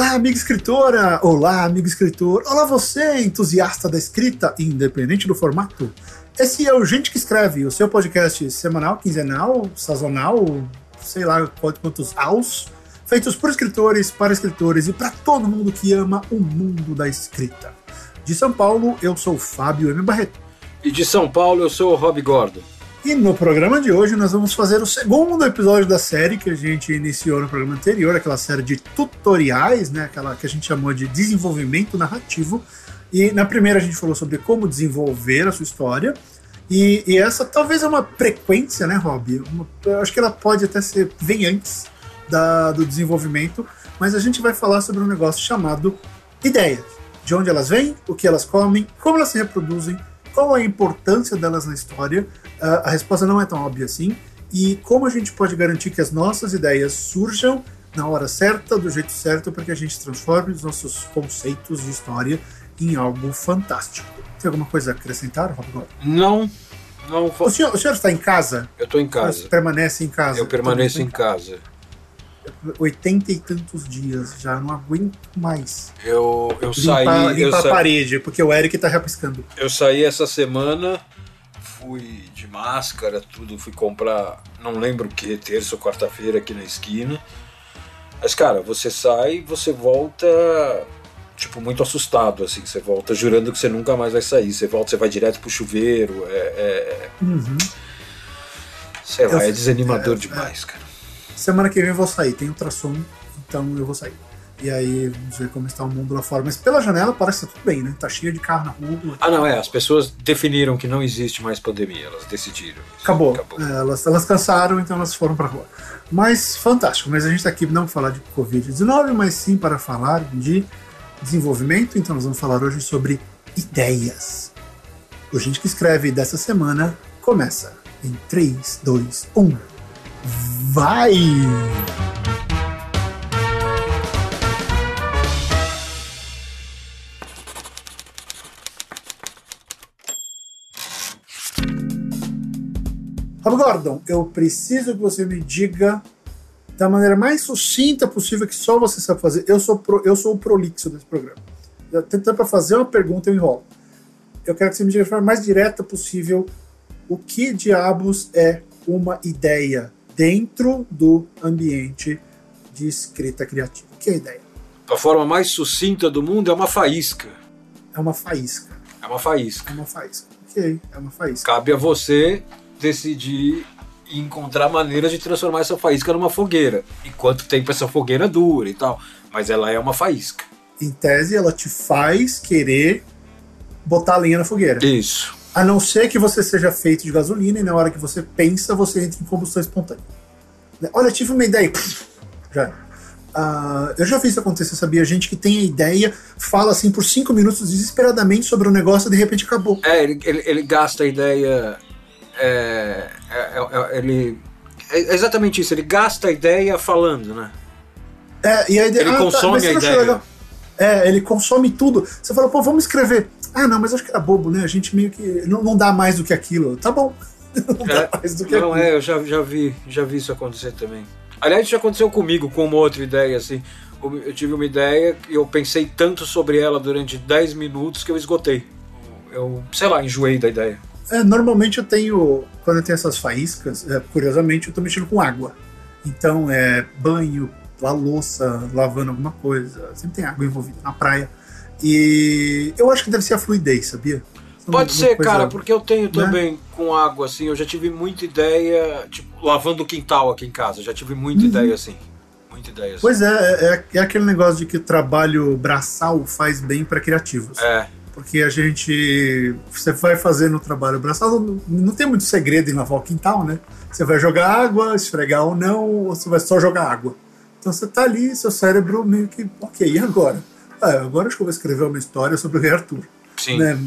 Olá, amiga escritora! Olá, amigo escritor! Olá, você, entusiasta da escrita, independente do formato. Esse é o Gente que Escreve, o seu podcast semanal, quinzenal, sazonal, sei lá quantos aos, feitos por escritores, para escritores e para todo mundo que ama o mundo da escrita. De São Paulo, eu sou Fábio M. Barreto. E de São Paulo, eu sou o Rob Gordon. E no programa de hoje nós vamos fazer o segundo episódio da série que a gente iniciou no programa anterior, aquela série de tutoriais, né, aquela que a gente chamou de desenvolvimento narrativo. E na primeira a gente falou sobre como desenvolver a sua história. E, e essa talvez é uma frequência, né, Rob? Uma, eu acho que ela pode até ser vem antes da, do desenvolvimento, mas a gente vai falar sobre um negócio chamado ideias. De onde elas vêm, o que elas comem, como elas se reproduzem, qual a importância delas na história? A resposta não é tão óbvia assim. E como a gente pode garantir que as nossas ideias surjam na hora certa, do jeito certo, para que a gente transforme os nossos conceitos de história em algo fantástico. Tem alguma coisa a acrescentar, Rob? Não. não o, senhor, o senhor está em casa? Eu estou em casa. Você permanece em casa? Eu permaneço em casa. Oitenta e tantos dias, já não aguento mais. Eu, eu saí. Limpa eu a sa... parede, porque o Eric tá repiscando. Eu saí essa semana, fui máscara, tudo, fui comprar, não lembro o que, terça ou quarta-feira aqui na esquina. Mas, cara, você sai você volta, tipo, muito assustado, assim. Você volta jurando que você nunca mais vai sair. Você volta, você vai direto pro chuveiro. É. é... Uhum. Sei lá, Eu- é desanimador é, demais, cara. Semana que vem eu vou sair, tem ultrassom, então eu vou sair. E aí, vamos ver como está o mundo lá fora. Mas pela janela parece que tá tudo bem, né? Tá cheio de carro na rua. Ah, não, é. As pessoas definiram que não existe mais pandemia. Elas decidiram. isso. Acabou. Acabou. É, elas, elas cansaram, então elas foram pra rua. Mas fantástico. Mas a gente tá aqui não para falar de Covid-19, mas sim para falar de desenvolvimento. Então nós vamos falar hoje sobre ideias. O Gente que Escreve dessa semana começa em 3, 2, 1. Vai! Rob Gordon, eu preciso que você me diga da maneira mais sucinta possível que só você sabe fazer. Eu sou, pro- eu sou o prolixo desse programa. Eu tentando para fazer uma pergunta, eu enrolo. Eu quero que você me diga de forma mais direta possível o que diabos é uma ideia dentro do ambiente de escrita criativa. O que é ideia? A forma mais sucinta do mundo é uma faísca. É uma faísca. É uma faísca. É uma faísca. Ok, é uma faísca. Cabe a você decidir encontrar maneiras de transformar essa faísca numa fogueira. E quanto tempo essa fogueira dura e tal. Mas ela é uma faísca. Em tese, ela te faz querer botar a lenha na fogueira. Isso. A não ser que você seja feito de gasolina e na hora que você pensa, você entra em combustão espontânea. Olha, tive uma ideia. Já. Ah, eu já vi isso acontecer, sabia? Gente que tem a ideia, fala assim por cinco minutos desesperadamente sobre o negócio e de repente acabou. É, ele, ele, ele gasta a ideia. É, é, é- ele. É exatamente isso, ele gasta a ideia falando, né? É, e a ideia, Ele ah, tá, consome você a não ideia. legal? É, ele consome tudo. Você fala, pô, vamos escrever. Ah, não, mas acho que era bobo, né? A gente meio que. Não, não dá mais do que aquilo. Tá bom. Não dá É, mais do que Não, aquilo. é, eu já, já, vi, já vi isso acontecer também. Aliás, isso já aconteceu comigo com uma outra ideia, assim. Eu tive uma ideia e eu pensei tanto sobre ela durante 10 minutos que eu esgotei. Eu, sei lá, enjoei da ideia. É, normalmente eu tenho, quando eu tenho essas faíscas, é, curiosamente eu tô mexendo com água. Então é banho, la louça, lavando alguma coisa, sempre tem água envolvida na praia. E eu acho que deve ser a fluidez, sabia? Pode ser, cara, porque eu tenho né? também com água, assim, eu já tive muita ideia, tipo, lavando o quintal aqui em casa, já tive muita Uhum. ideia assim. Muita ideia assim. Pois é, é, é aquele negócio de que o trabalho braçal faz bem para criativos. É, Porque a gente. Você vai fazendo o trabalho braçal, não, tem muito segredo em lavar o quintal, né? Você vai jogar água, esfregar ou não, ou você vai só jogar água. Então você tá ali, seu cérebro meio que. Ok, e agora? Ah, agora acho que eu vou escrever uma história sobre o rei Arthur. sim. né,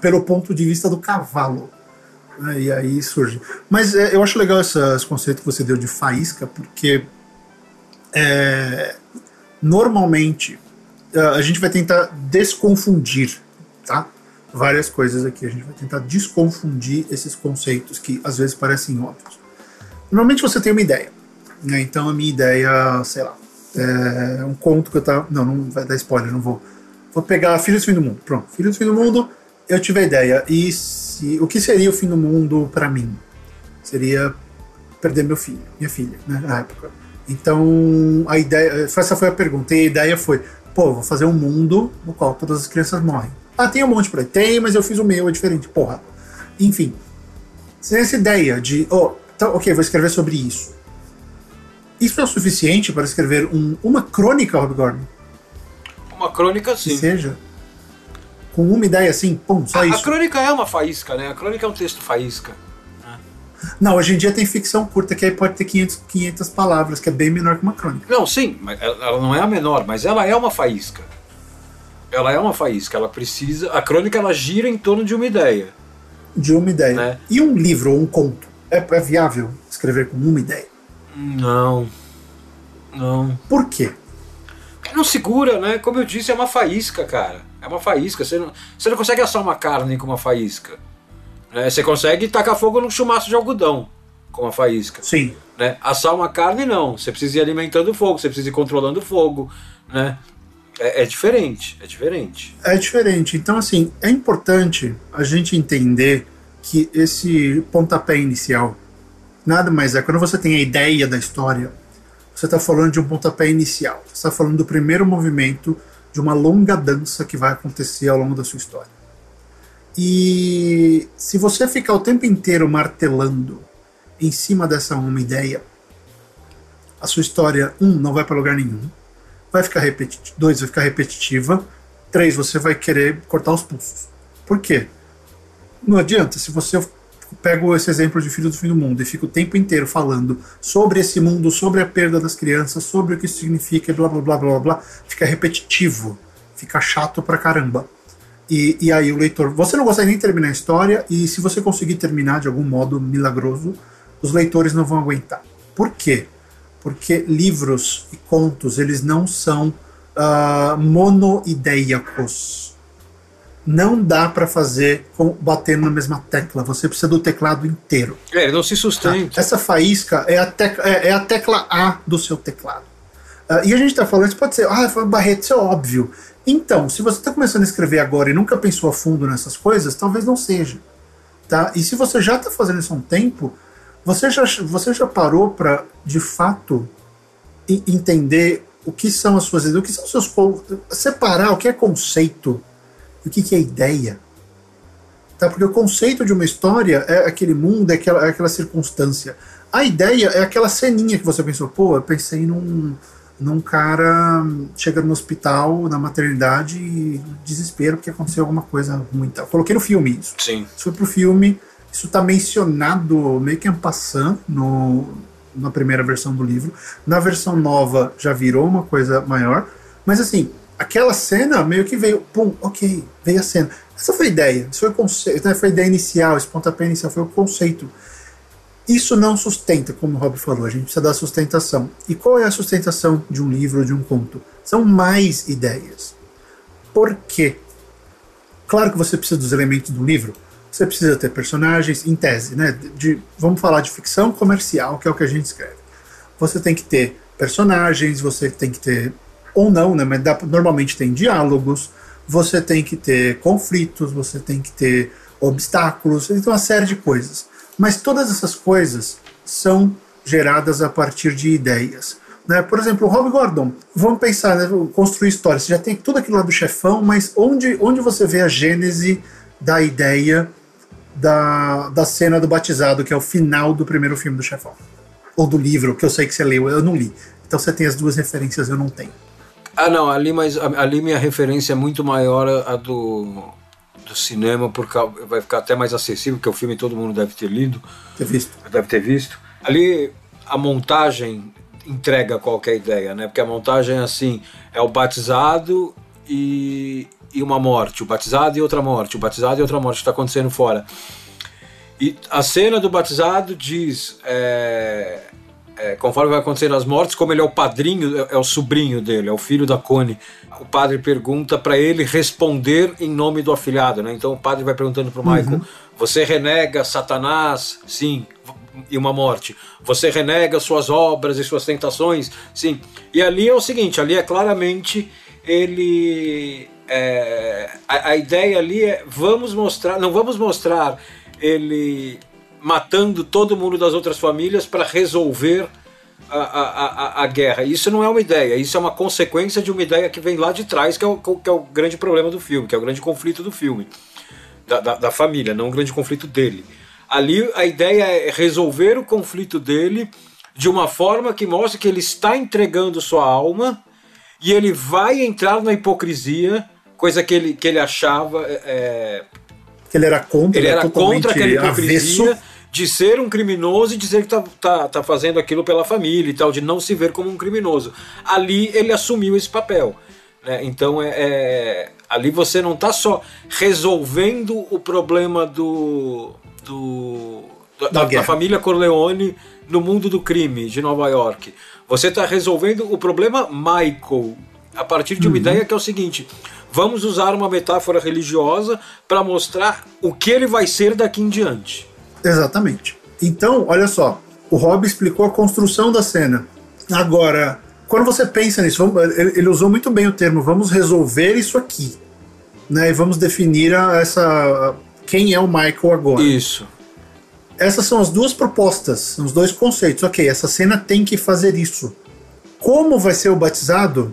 pelo ponto de vista do cavalo. né, e aí surge. Mas é, eu acho legal essa- esse conceito que você deu de faísca, porque é, normalmente é, a gente vai tentar desconfundir? Várias coisas aqui. A gente vai tentar desconfundir esses conceitos que às vezes parecem óbvios. Normalmente você tem uma ideia. Né? Então a minha ideia, sei lá, É um conto que eu tava. Não, não vai dar spoiler, não vou. Vou pegar Filhos do Fim do Mundo. Pronto, Filhos do Fim do Mundo, eu tive a ideia. E se, o que seria o fim do mundo para mim? Seria perder meu filho, minha filha, né, na época. Então, a ideia. Essa foi a pergunta. E a ideia foi: pô, vou fazer um mundo no qual todas as crianças morrem. Ah, tem um monte por aí. Tem, mas eu fiz o meu, é diferente. Porra. Enfim. Sem essa ideia de, oh, então, ok, vou escrever sobre isso. Isso é o suficiente para escrever um, uma crônica, Rob Gordon? Uma crônica, sim. Que seja. Com uma ideia assim, pum, só a, isso. A crônica é uma faísca, né? A crônica é um texto faísca. Não, hoje em dia tem ficção curta que aí pode ter 500, 500 palavras, que é bem menor que uma crônica. Não, sim, mas ela não é a menor, mas ela é uma faísca. Ela é uma faísca, ela precisa. A crônica ela gira em torno de uma ideia. De uma ideia. Né? E um livro ou um conto? É, é viável escrever com uma ideia? Não. Não. Por quê? Não segura, né? Como eu disse, é uma faísca, cara. É uma faísca. Você não, você não consegue assar uma carne com uma faísca. Né? Você consegue tacar fogo num chumaço de algodão com uma faísca. Sim. Né? Assar uma carne, não. Você precisa ir alimentando o fogo, você precisa ir controlando o fogo. Né? É, é diferente, é diferente. É diferente. Então, assim, é importante a gente entender que esse pontapé inicial nada mais é quando você tem a ideia da história, você está falando de um pontapé inicial. Você está falando do primeiro movimento de uma longa dança que vai acontecer ao longo da sua história. E se você ficar o tempo inteiro martelando em cima dessa uma ideia, a sua história, um, não vai para lugar nenhum, vai ficar repetitiva, dois, vai ficar repetitiva, três, você vai querer cortar os pulsos. Por quê? Não adianta, se você pego esse exemplo de Filho do Fim do Mundo e fico o tempo inteiro falando sobre esse mundo, sobre a perda das crianças, sobre o que isso significa, blá blá blá blá blá, fica repetitivo, fica chato pra caramba. E, e aí o leitor, você não consegue nem terminar a história, e se você conseguir terminar de algum modo milagroso, os leitores não vão aguentar. Por quê? Porque livros e contos, eles não são uh, monoideicos não dá para fazer com, batendo na mesma tecla. Você precisa do teclado inteiro. É, não se sustenta. Tá? Essa faísca é a, tecla, é, é, a tecla A do seu teclado. Uh, e a gente está falando, isso pode ser, ah, Barreto, isso é óbvio. Então, se você está começando a escrever agora e nunca pensou a fundo nessas coisas, talvez não seja. Tá? E se você já está fazendo isso há um tempo, você já, você já parou para, de fato, entender o que são as suas ideias, o que são seus. separar o que é conceito o que, que é ideia. Tá? Porque o conceito de uma história é aquele mundo, é aquela, é aquela circunstância. A ideia é aquela ceninha que você pensou, pô, eu pensei num, num cara chegando no hospital, na maternidade, e desespero porque aconteceu alguma coisa ruim. Tá? Coloquei no filme isso. Sim. Isso foi pro filme, isso tá mencionado meio que en passant no, na primeira versão do livro. Na versão nova já virou uma coisa maior. Mas assim, aquela cena meio que veio, pum, ok, veio a cena. Essa foi a ideia, foi o conceito, foi a ideia inicial, esse pontapé inicial foi o conceito. Isso não sustenta, como o Rob falou, a gente precisa dar sustentação. E qual é a sustentação de um livro ou de um conto? São mais ideias. Por quê? Claro que você precisa dos elementos do livro. Você precisa ter personagens, em tese, né? De, vamos falar de ficção comercial, que é o que a gente escreve. Você tem que ter personagens, você tem que ter ou não, né? Mas dá, normalmente tem diálogos, você tem que ter conflitos, você tem que ter obstáculos, então uma série de coisas. Mas todas essas coisas são geradas a partir de ideias. Né? Por exemplo, o Rob Gordon, vamos pensar, né? construir histórias. Você já tem tudo aquilo lá do chefão, mas onde, onde você vê a gênese da ideia da, da cena do batizado, que é o final do primeiro filme do chefão? Ou do livro, que eu sei que você leu, eu não li. Então você tem as duas referências, eu não tenho. Ah, não, ali, mas, ali minha referência é muito maior a do, do cinema, porque vai ficar até mais acessível, porque o filme todo mundo deve ter lido. Ter visto. Deve ter visto. Ali a montagem entrega qualquer ideia, né? Porque a montagem, assim, é o batizado e, e uma morte, o batizado e outra morte, o batizado e outra morte, está acontecendo fora. E a cena do batizado diz. É, é, conforme vai acontecendo as mortes, como ele é o padrinho, é, é o sobrinho dele, é o filho da Cone, o padre pergunta para ele responder em nome do afilhado, né? Então o padre vai perguntando para o Michael: uhum. Você renega Satanás, sim, e uma morte. Você renega suas obras e suas tentações, sim. E ali é o seguinte, ali é claramente ele é, a, a, ideia ali é vamos mostrar, não vamos mostrar ele matando todo mundo das outras famílias para resolver a, a, a, guerra. Isso não é uma ideia, isso é uma consequência de uma ideia que vem lá de trás, que é o, que é o grande problema do filme, que é o grande conflito do filme, da, da, da família, não o grande conflito dele. Ali a ideia é resolver o conflito dele de uma forma que mostre que ele está entregando sua alma e ele vai entrar na hipocrisia, coisa que ele, que ele achava. É, que ele era contra, ele era contra aquela hipocrisia. Avesso de ser um criminoso e dizer que tá, tá, tá fazendo aquilo pela família e tal, de não se ver como um criminoso. Ali ele assumiu esse papel. Né? Então é, é, ali você não está só resolvendo o problema do, do da, da, família Corleone no mundo do crime de Nova York. Você está resolvendo o problema Michael a partir de uma uhum. ideia que é o seguinte: vamos usar uma metáfora religiosa para mostrar o que ele vai ser daqui em diante. Exatamente. Então, olha só, o Rob explicou a construção da cena. Agora, quando você pensa nisso, ele, usou muito bem o termo, vamos resolver isso aqui. Né, e vamos definir a, essa quem é o Michael agora. Isso. Essas são as duas propostas, os dois conceitos. Ok, essa cena tem que fazer isso. Como vai ser o batizado?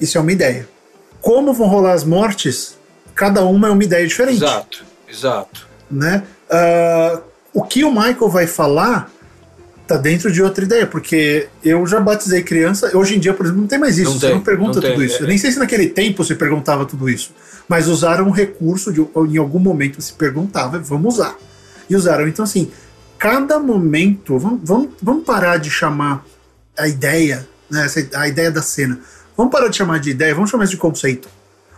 Isso é uma ideia. Como vão rolar as mortes? Cada uma é uma ideia diferente. Exato, exato. Né? Uh, o que o Michael vai falar tá dentro de outra ideia, porque eu já batizei criança, hoje em dia, por exemplo, não tem mais isso, não você tem, não pergunta não tudo tem, isso. É, eu nem sei se naquele tempo se perguntava tudo isso, mas usaram um recurso, de, em algum momento se perguntava, vamos usar. E usaram. Então, assim, cada momento, vamos, vamos, vamos parar de chamar a ideia, né, a ideia da cena, vamos parar de chamar de ideia, vamos chamar isso de conceito.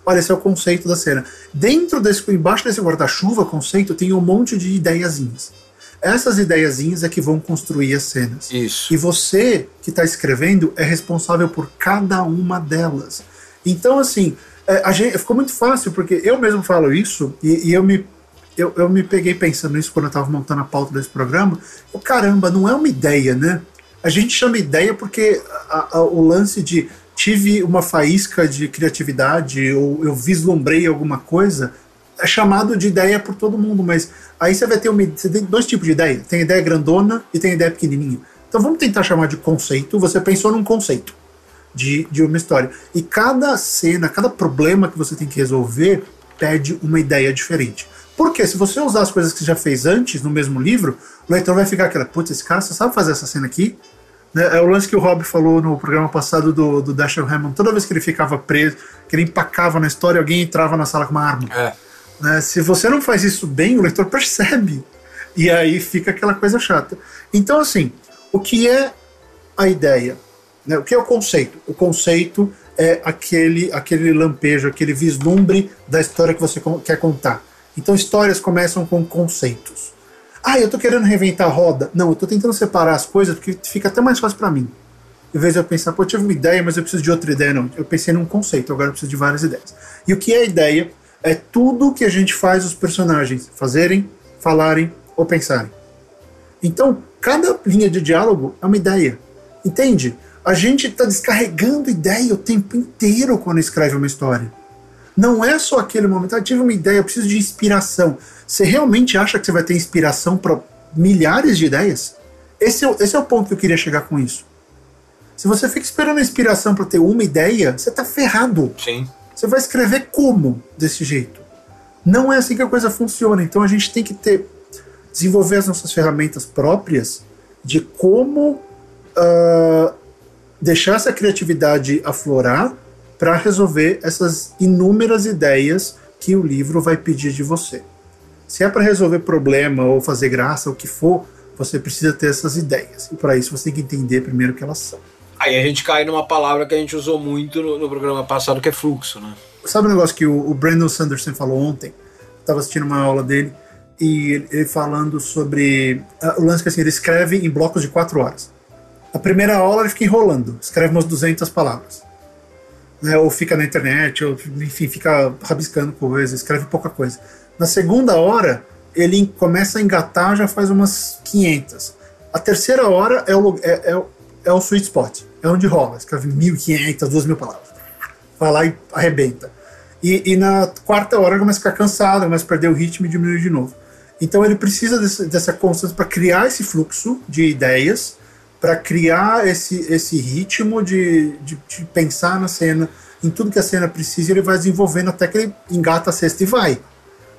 Olha, esse é o conceito da cena. Dentro desse, embaixo desse guarda-chuva conceito, tem um monte de ideiazinhas. Essas ideiazinhas é que vão construir as cenas. Isso. E você que está escrevendo é responsável por cada uma delas. Então, assim, é, a gente, ficou muito fácil, porque eu mesmo falo isso, e, e eu me eu, eu, me peguei pensando nisso quando eu estava montando a pauta desse programa. Eu, caramba, não é uma ideia, né? A gente chama ideia porque a, a, o lance de tive uma faísca de criatividade ou eu vislumbrei alguma coisa, é chamado de ideia por todo mundo, mas aí você vai ter uma, você tem dois tipos de ideia. Tem ideia grandona e tem ideia pequenininha. Então vamos tentar chamar de conceito. Você pensou num conceito de, de uma história. E cada cena, cada problema que você tem que resolver pede uma ideia diferente. Porque se você usar as coisas que você já fez antes no mesmo livro, o leitor vai ficar aquela, putz, esse cara só sabe fazer essa cena aqui? É o lance que o Rob falou no programa passado do, do Dashiell Hammond. Toda vez que ele ficava preso, que ele empacava na história, alguém entrava na sala com uma arma. É. Né? Se você não faz isso bem, o leitor percebe. E aí fica aquela coisa chata. Então, assim, o que é a ideia? Né? O que é o conceito? O conceito é aquele, aquele lampejo, aquele vislumbre da história que você quer contar. Então, histórias começam com conceitos. Ah, eu tô querendo reinventar a roda. Não, eu tô tentando separar as coisas porque fica até mais fácil para mim. Em vez de eu pensar, pô, eu tive uma ideia, mas eu preciso de outra ideia. Não, eu pensei num conceito, agora eu preciso de várias ideias. E o que é ideia? É tudo que a gente faz os personagens fazerem, falarem ou pensarem. Então, cada linha de diálogo é uma ideia. Entende? A gente está descarregando ideia o tempo inteiro quando escreve uma história. Não é só aquele momento, ah, tive uma ideia, eu preciso de inspiração. Você realmente acha que você vai ter inspiração para milhares de ideias? Esse é, esse é o ponto que eu queria chegar com isso. Se você fica esperando a inspiração para ter uma ideia, você está ferrado. Sim. Você vai escrever como desse jeito? Não é assim que a coisa funciona. Então a gente tem que ter desenvolver as nossas ferramentas próprias de como uh, deixar essa criatividade aflorar para resolver essas inúmeras ideias que o livro vai pedir de você. Se é para resolver problema ou fazer graça, o que for, você precisa ter essas ideias. E para isso você tem que entender primeiro o que elas são. Aí a gente cai numa palavra que a gente usou muito no, no programa passado, que é fluxo, né? Sabe o um negócio que o, o, Brandon Sanderson falou ontem? Estava assistindo uma aula dele e ele, ele falando sobre uh, o lance que assim, ele escreve em blocos de quatro horas. A primeira aula ele fica enrolando, escreve umas 200 palavras. Né, ou fica na internet, ou enfim, fica rabiscando coisas, escreve pouca coisa. Na segunda hora, ele começa a engatar já faz umas 500. A terceira hora é o, é, é, é o sweet spot, é onde rola. Escreve 1.500, 2.000 palavras. Vai lá e arrebenta. E, e, na quarta hora começa a ficar cansado, começa a perder o ritmo e diminuir de novo. Então ele precisa desse, dessa constância para criar esse fluxo de ideias, para criar esse, esse ritmo de, de, de, pensar na cena, em tudo que a cena precisa, ele vai desenvolvendo até que ele engata a cesta e vai.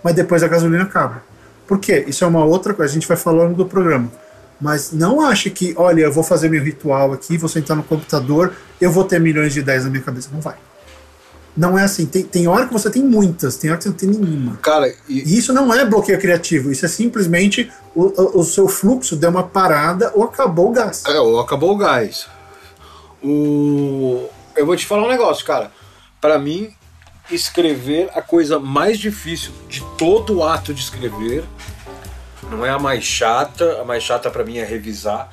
Mas depois a gasolina acaba. Por quê? Isso é uma outra coisa, a gente vai falando do programa. Mas não ache que, olha, eu vou fazer meu ritual aqui, vou sentar no computador, eu vou ter milhões de ideias na minha cabeça. Não vai. Não é assim. Tem, tem hora que você tem muitas, tem hora que você não tem nenhuma. Cara, e, e isso não é bloqueio criativo, isso é simplesmente o, o, o, seu fluxo deu uma parada ou acabou o gás. É, ou acabou o gás. O... Eu vou te falar um negócio, cara. Para mim, escrever a coisa mais difícil de todo o ato de escrever não é a mais chata, a mais chata para mim é revisar,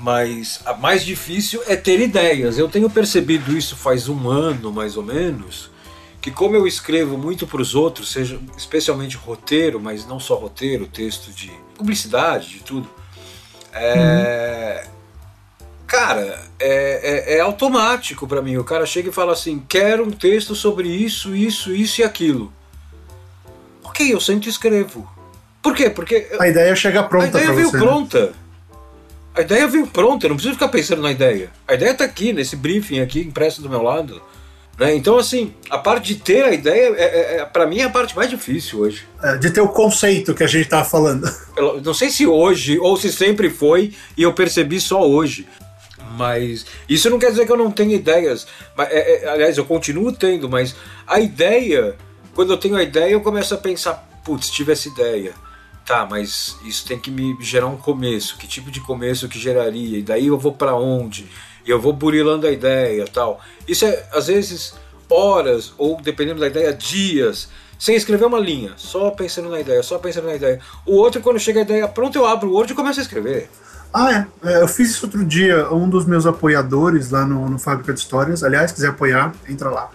mas a mais difícil é ter ideias. Eu tenho percebido isso faz um ano mais ou menos, que como eu escrevo muito para os outros, seja especialmente roteiro, mas não só roteiro, texto de publicidade, de tudo. É, uhum. Cara, é, é, é automático para mim. O cara chega e fala assim: quero um texto sobre isso, isso, isso e aquilo. Ok, eu sempre escrevo. Por quê? Porque. A ideia chega pronta. A ideia veio você, né? pronta. Né? A ideia veio pronta, eu não preciso ficar pensando na ideia. A ideia está aqui, nesse briefing aqui, impresso do meu lado. Né? Então, assim, a parte de ter a ideia, é, é, é para mim, é a parte mais difícil hoje. É, de ter o conceito que a gente estava falando. Eu não sei se hoje ou se sempre foi e eu percebi só hoje. Mas isso não quer dizer que eu não tenha ideias. Mas, é, é, aliás, eu continuo tendo, mas a ideia, quando eu tenho a ideia, eu começo a pensar: putz, tive essa ideia tá, mas isso tem que me gerar um começo. Que tipo de começo que geraria? E daí eu vou para onde? E eu vou burilando a ideia, tal. Isso é às vezes horas ou dependendo da ideia dias sem escrever uma linha, só pensando na ideia, só pensando na ideia. O outro quando chega a ideia pronto eu abro o Word e começo a escrever. Ah, é. é. Eu fiz isso outro dia. Um dos meus apoiadores lá no, no Fábrica de Histórias, aliás, quiser apoiar, entra lá.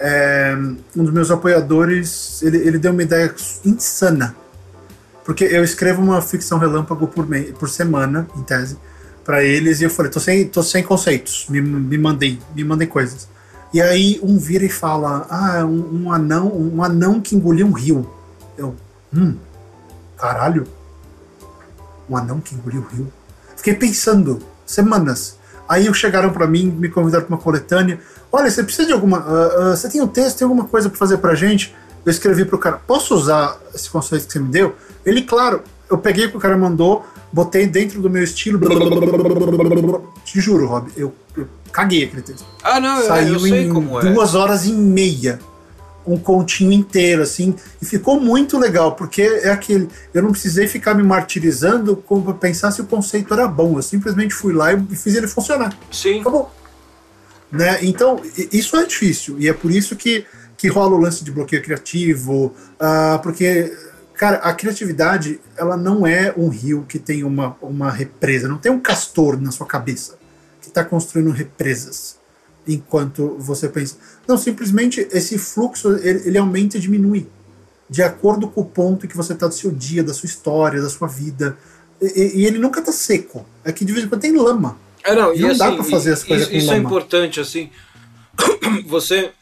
É, um dos meus apoiadores, ele, ele deu uma ideia insana porque eu escrevo uma ficção relâmpago por, por semana, em tese, para eles, e eu falei, tô sem, tô sem conceitos, me, me mandem, me mandem coisas. E aí um vira e fala, ah, um, um anão, um anão que engoliu um rio. Eu, hum, caralho, um anão que engoliu um rio. Fiquei pensando, semanas. Aí chegaram para mim, me convidaram para uma coletânea. Olha, você precisa de alguma. Uh, uh, você tem um texto, tem alguma coisa para fazer pra gente? Eu escrevi pro cara, posso usar esse conceito que você me deu? Ele, claro, eu peguei o que o cara mandou, botei dentro do meu estilo. Te juro, Rob, eu, eu caguei aquele texto. Ah, não, Saiu eu sei em como é. duas horas e meia. Um continho inteiro, assim, e ficou muito legal, porque é aquele. Eu não precisei ficar me martirizando para pensar se o conceito era bom. Eu simplesmente fui lá e fiz ele funcionar. Sim. Acabou. Né? Então, isso é difícil, e é por isso que, que rola o lance de bloqueio criativo, uh, porque Cara, a criatividade, ela não é um rio que tem uma, uma represa, não tem um castor na sua cabeça que está construindo represas enquanto você pensa. Não, simplesmente esse fluxo ele, ele aumenta e diminui de acordo com o ponto que você está do seu dia, da sua história, da sua vida. E, e ele nunca está seco. É que de vez em quando tem lama. É, não, e não assim, dá para fazer as coisas isso, com isso é lama. é importante, assim. Você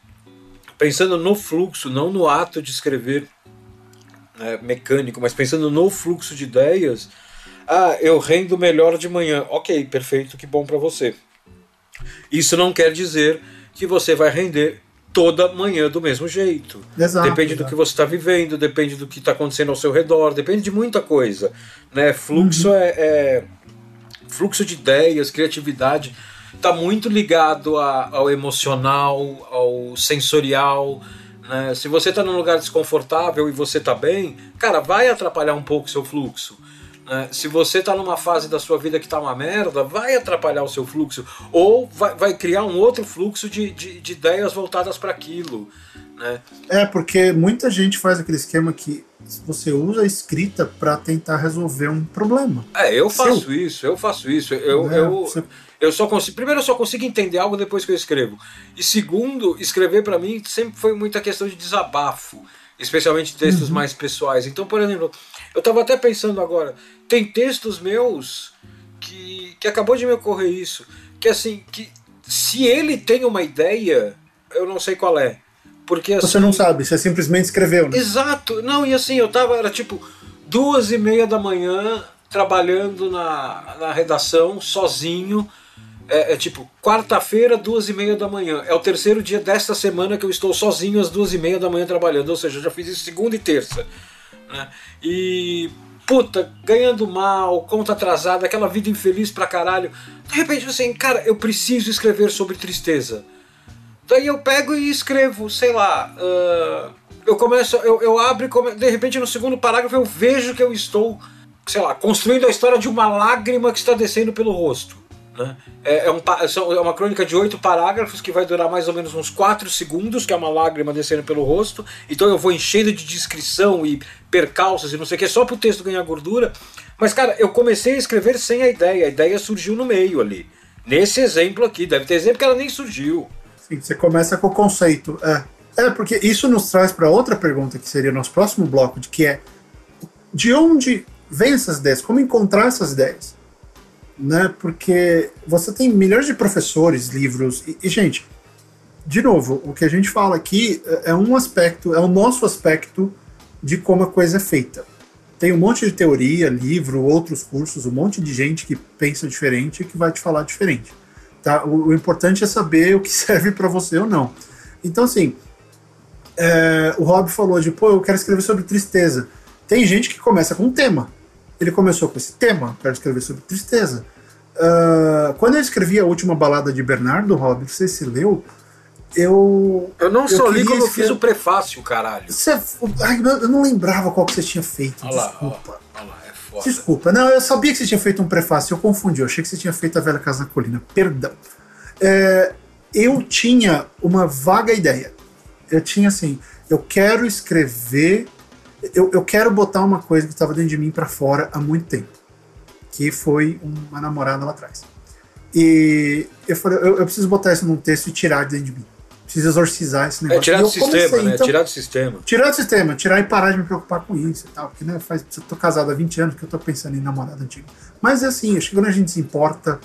pensando no fluxo, não no ato de escrever né, mecânico, mas pensando no fluxo de ideias, ah, eu rendo melhor de manhã. Ok, perfeito, que bom para você. Isso não quer dizer que você vai render toda manhã do mesmo jeito. Exato, depende exato. do que você está vivendo, depende do que está acontecendo ao seu redor, depende de muita coisa. Né? Fluxo uhum. é, é, fluxo de ideias, criatividade está muito ligado a, ao emocional, ao sensorial, né? Se você está num lugar desconfortável e você está bem, cara, vai atrapalhar um pouco o seu fluxo. Né? Se você está numa fase da sua vida que está uma merda, vai atrapalhar o seu fluxo. Ou vai, vai criar um outro fluxo de, de, de ideias voltadas para aquilo. Né? É, porque muita gente faz aquele esquema que você usa a escrita para tentar resolver um problema. É, eu faço Seu. isso, eu faço isso. Eu, é, eu, você... Eu só consigo, primeiro eu só consigo entender algo depois que eu escrevo. E segundo, escrever para mim sempre foi muita questão de desabafo, especialmente textos uhum. mais pessoais. Então, por exemplo, Eu tava até pensando agora, tem textos meus que, que acabou de me ocorrer isso, que assim, que se ele tem uma ideia, eu não sei qual é. Porque assim, Você não sabe, você simplesmente escreveu, né? Exato. Não, e assim, eu tava, era tipo duas e meia da manhã, trabalhando na, na redação, sozinho. É, é tipo, quarta-feira, duas e meia da manhã. É o terceiro dia desta semana que eu estou sozinho às duas e meia da manhã trabalhando. Ou seja, eu já fiz isso segunda e terça. Né? E, puta, ganhando mal, conta atrasada, aquela vida infeliz pra caralho. De repente, assim, cara, eu preciso escrever sobre tristeza. Daí eu pego e escrevo, sei lá. Uh, eu começo, eu, eu abro e come, de repente no segundo parágrafo eu vejo que eu estou, sei lá, construindo a história de uma lágrima que está descendo pelo rosto. Né? É, é, um, é uma crônica de oito parágrafos que vai durar mais ou menos uns quatro segundos, que é uma lágrima descendo pelo rosto. Então eu vou enchendo de descrição e percalços e não sei o que, só para o texto ganhar gordura. Mas, cara, eu comecei a escrever sem a ideia. A ideia surgiu no meio ali. Nesse exemplo aqui, deve ter exemplo que ela nem surgiu. Sim, você começa com o conceito. É, é porque isso nos traz para outra pergunta que seria o nosso próximo bloco, de que é de onde vêm essas ideias? Como encontrar essas ideias? Né? Porque você tem milhões de professores, livros e, e gente, de novo, o que a gente fala aqui é, é um aspecto, é o nosso aspecto de como a coisa é feita. Tem um monte de teoria, livro, outros cursos, um monte de gente que pensa diferente e que vai te falar diferente. Tá? O, o importante é saber o que serve para você ou não. Então, assim, é, o Rob falou de, pô, eu quero escrever sobre tristeza. Tem gente que começa com um tema. Ele começou com esse tema, quero escrever sobre tristeza. Uh, quando eu escrevi a última balada de Bernardo, Rob, você se leu, eu. Eu não só li como eu fiz o prefácio, caralho. Você, ai, eu não lembrava qual que você tinha feito. Olha desculpa. Lá, olha lá, é foda. Desculpa, não, eu sabia que você tinha feito um prefácio, eu confundi, eu achei que você tinha feito a Velha Casa na Colina. Perdão. É, eu tinha uma vaga ideia eu tinha assim, eu quero escrever, eu, eu quero botar uma coisa que estava dentro de mim para fora há muito tempo, que foi uma namorada lá atrás. E eu falei, eu, eu, preciso botar isso num texto e tirar de dentro de mim. Preciso exorcizar esse negócio. É, tirar do sistema, comecei, né? Então, tirar do sistema. Tirar do sistema, tirar e parar de me preocupar com isso e tal. Porque, né, faz, eu tô casado há 20 anos que eu tô pensando em namorada antiga. Mas é assim, acho que quando a gente se importa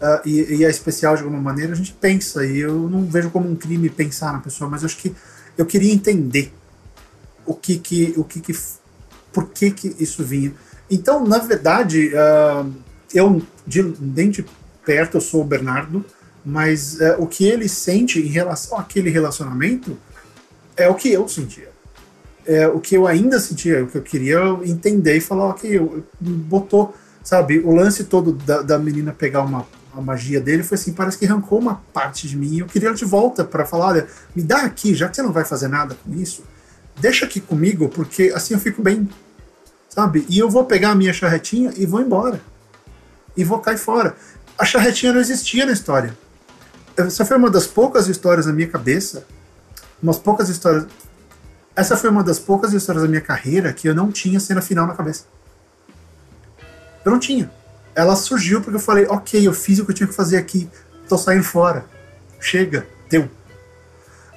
uh, e, e, é especial de alguma maneira, a gente pensa. E eu não vejo como um crime pensar na pessoa, mas eu acho que eu queria entender o que que, o que, que por que que isso vinha. Então, na verdade, uh, eu de, nem de perto eu sou o Bernardo, mas uh, o que ele sente em relação àquele relacionamento é o que eu sentia. É o que eu ainda sentia, o que eu queria entender e falar, ok, eu, botou, sabe, o lance todo da, da menina pegar uma a magia dele foi assim, parece que arrancou uma parte de mim. Eu queria ela de volta para falar, olha, me dá aqui, já que você não vai fazer nada com isso, deixa aqui comigo, porque assim eu fico bem, sabe? E eu vou pegar a minha charretinha e vou embora. E vou cair fora. A charretinha não existia na história. Essa foi uma das poucas histórias na minha cabeça, umas poucas histórias. Essa foi uma das poucas histórias da minha carreira que eu não tinha cena final na cabeça. Eu não tinha ela surgiu porque eu falei, ok, eu fiz o que eu tinha que fazer aqui, tô saindo fora. Chega, deu.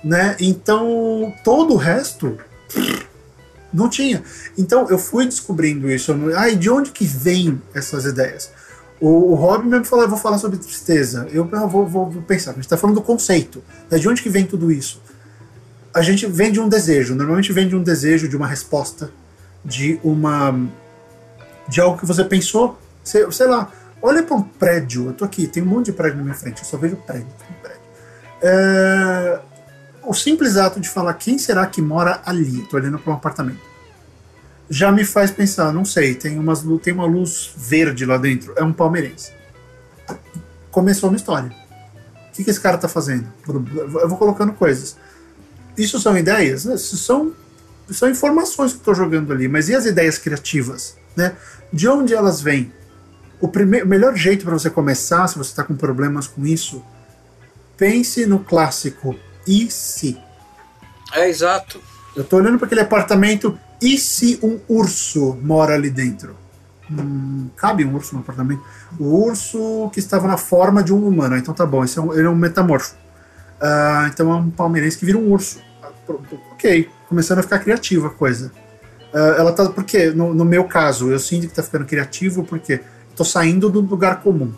Né? Então, todo o resto não tinha. Então, eu fui descobrindo isso. Ai, de onde que vem essas ideias? O, o Rob mesmo falou, vou falar sobre tristeza. Eu, eu vou, vou, vou, pensar, a gente está falando do conceito. Né? De onde que vem tudo isso? A gente vem de um desejo. Normalmente vem de um desejo, de uma resposta, de uma... de algo que você pensou Sei, sei lá, olha para um prédio, eu tô aqui, tem um monte de prédio na minha frente, eu só vejo prédio, prédio. É, o simples ato de falar quem será que mora ali, tô olhando para um apartamento, já me faz pensar, não sei, tem, umas, tem uma luz verde lá dentro, é um palmeirense. Começou uma história. O que, que esse cara tá fazendo? Eu vou colocando coisas. Isso são ideias? Isso são, são informações que eu estou jogando ali, mas e as ideias criativas? Né? De onde elas vêm? o, primeiro, o melhor jeito para você começar, se você está com problemas com isso, pense no clássico e se. É exato. Eu estou olhando para aquele apartamento e se um urso mora ali dentro? Hum, cabe um urso no apartamento? O urso que estava na forma de um humano. Então tá bom, esse é um, ele é um metamorfo. Uh, então é um palmeirense que vira um urso. Ok, começando a ficar criativa a coisa. Uh, ela tá. Porque, no, no, meu caso, eu sinto que tá ficando criativo porque tô saindo do lugar comum.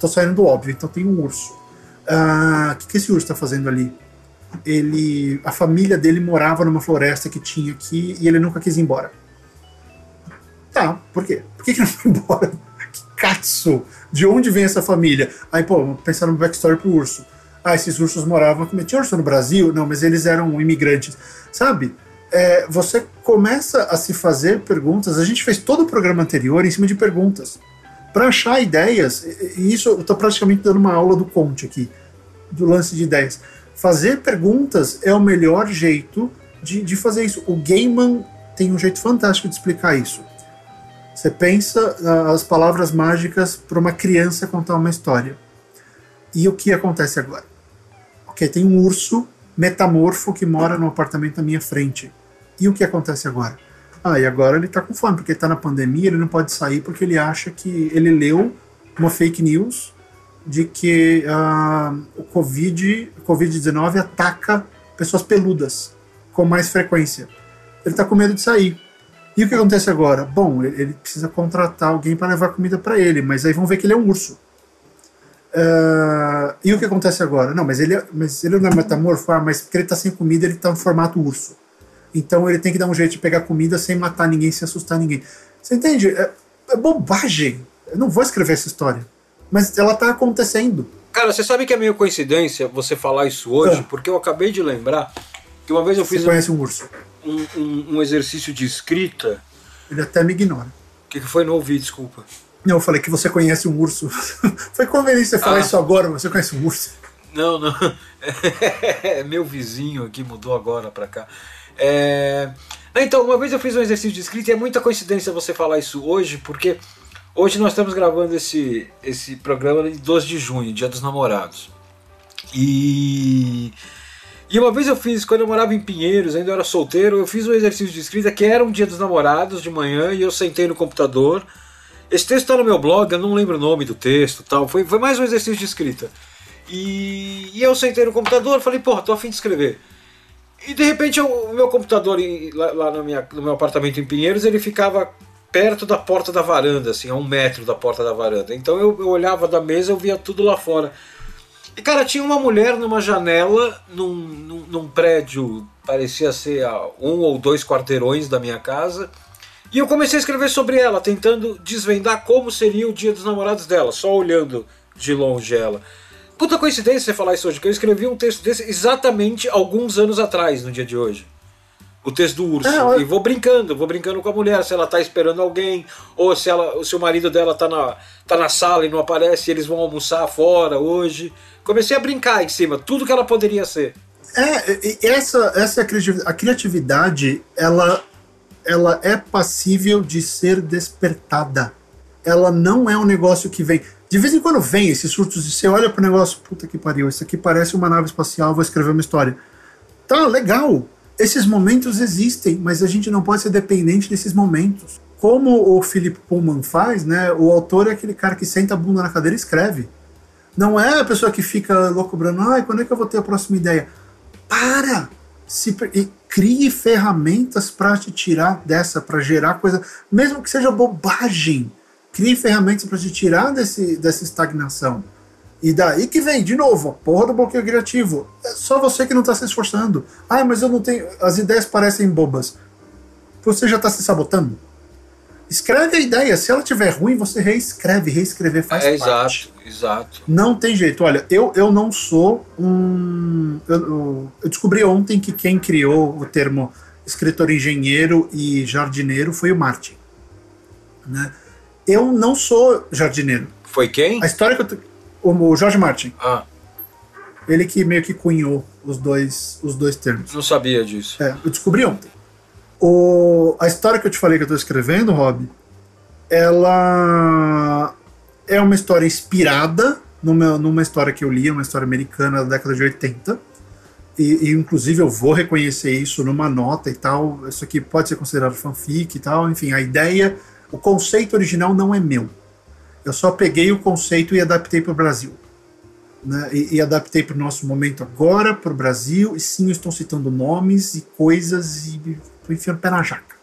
Tô saindo do óbvio, então tem um urso. O uh, que, que esse urso tá fazendo ali? Ele. A família dele morava numa floresta que tinha aqui e ele nunca quis ir embora. Tá, por quê? Por que, que não foi embora? Que katsu! De onde vem essa família? Aí, pô, pensar no backstory pro urso. Ah, esses ursos moravam aqui. Tinha urso no Brasil? Não, mas eles eram imigrantes. Sabe? É, você começa a se fazer perguntas. A gente fez todo o programa anterior em cima de perguntas. Para achar ideias, e isso eu estou praticamente dando uma aula do Conte aqui, do lance de ideias. Fazer perguntas é o melhor jeito de, de fazer isso. O Gaiman tem um jeito fantástico de explicar isso. Você pensa uh, as palavras mágicas para uma criança contar uma história. E o que acontece agora? Ok, tem um urso metamorfo que mora no apartamento à minha frente. E o que acontece agora? Ah, e agora ele está com fome, porque está na pandemia, ele não pode sair porque ele acha que ele leu uma fake news de que uh, o Covid, Covid-19 ataca pessoas peludas com mais frequência. Ele está com medo de sair. E o que acontece agora? Bom, ele precisa contratar alguém para levar comida para ele, mas aí vão ver que ele é um urso. Uh, e o que acontece agora? Não, mas ele, mas ele não é metamorfo, ah, mas porque ele está sem comida, ele está no formato urso. Então ele tem que dar um jeito de pegar comida sem matar ninguém, sem assustar ninguém. Você entende? É, é bobagem. Eu não vou escrever essa história. Mas ela está acontecendo. Cara, você sabe que é meio coincidência você falar isso hoje, ah. porque eu acabei de lembrar que uma vez eu fiz. Você conhece um urso? um, um, um exercício de escrita. Ele até me ignora. O que, que foi? Não ouvi, desculpa. Não, eu falei que você conhece um urso. foi conveniente você falar ah. isso agora, você conhece um urso. Não, não. É meu vizinho aqui mudou agora pra cá. É... Então, uma vez eu fiz um exercício de escrita e é muita coincidência você falar isso hoje, porque hoje nós estamos gravando esse, esse programa de 12 de junho, Dia dos Namorados. E e uma vez eu fiz, quando eu morava em Pinheiros, ainda era solteiro, eu fiz um exercício de escrita que era um dia dos namorados de manhã e eu sentei no computador. Esse texto está no meu blog, eu não lembro o nome do texto tal. Foi, foi mais um exercício de escrita. E, e eu sentei no computador falei, porra, tô afim de escrever. E de repente o meu computador lá, lá no, minha, no meu apartamento em Pinheiros, ele ficava perto da porta da varanda, assim, a um metro da porta da varanda. Então eu, eu olhava da mesa, eu via tudo lá fora. E, cara, tinha uma mulher numa janela, num, num, num prédio, parecia ser a um ou dois quarteirões da minha casa. E eu comecei a escrever sobre ela, tentando desvendar como seria o dia dos namorados dela, só olhando de longe ela. Puta coincidência você falar isso hoje, que eu escrevi um texto desse exatamente alguns anos atrás, no dia de hoje o texto do urso. É, e vou brincando, vou brincando com a mulher, se ela tá esperando alguém, ou se, ela, se o marido dela tá na, tá na sala e não aparece, eles vão almoçar fora hoje. Comecei a brincar em cima, tudo que ela poderia ser. É, essa, essa é a criatividade, ela, ela é passível de ser despertada. Ela não é um negócio que vem. De vez em quando vem esses surtos de você olha pro negócio, puta que pariu, isso aqui parece uma nave espacial, vou escrever uma história. Tá, legal esses momentos existem, mas a gente não pode ser dependente desses momentos. Como o Philip Pullman faz, né? O autor é aquele cara que senta a bunda na cadeira e escreve. Não é a pessoa que fica loucubrando, ai, quando é que eu vou ter a próxima ideia? Para! Se, e crie ferramentas para te tirar dessa, para gerar coisa, mesmo que seja bobagem. Crie ferramentas para te tirar desse, dessa estagnação. E daí que vem, de novo, a porra do bloqueio criativo. É só você que não está se esforçando. Ah, mas eu não tenho. As ideias parecem bobas. Você já está se sabotando? Escreve a ideia. Se ela estiver ruim, você reescreve. Reescrever faz é, parte. Exato, exato. Não tem jeito. Olha, eu, eu não sou um. Eu, eu descobri ontem que quem criou o termo escritor engenheiro e jardineiro foi o Martin. Né? Eu não sou jardineiro. Foi quem? A história que eu o George Martin. Ah. Ele que meio que cunhou os dois, os dois termos. Não sabia disso. É, eu descobri ontem. O, a história que eu te falei que eu estou escrevendo, Rob, ela é uma história inspirada numa, numa história que eu li, uma história americana da década de 80. E, e, inclusive eu vou reconhecer isso numa nota e tal. Isso aqui pode ser considerado fanfic e tal. Enfim, a ideia, o conceito original não é meu. Eu só peguei o conceito e adaptei para o Brasil. Né? E, e, adaptei para o nosso momento agora, para o Brasil. E sim, estou citando nomes e coisas e estou enfiando pé na jaca.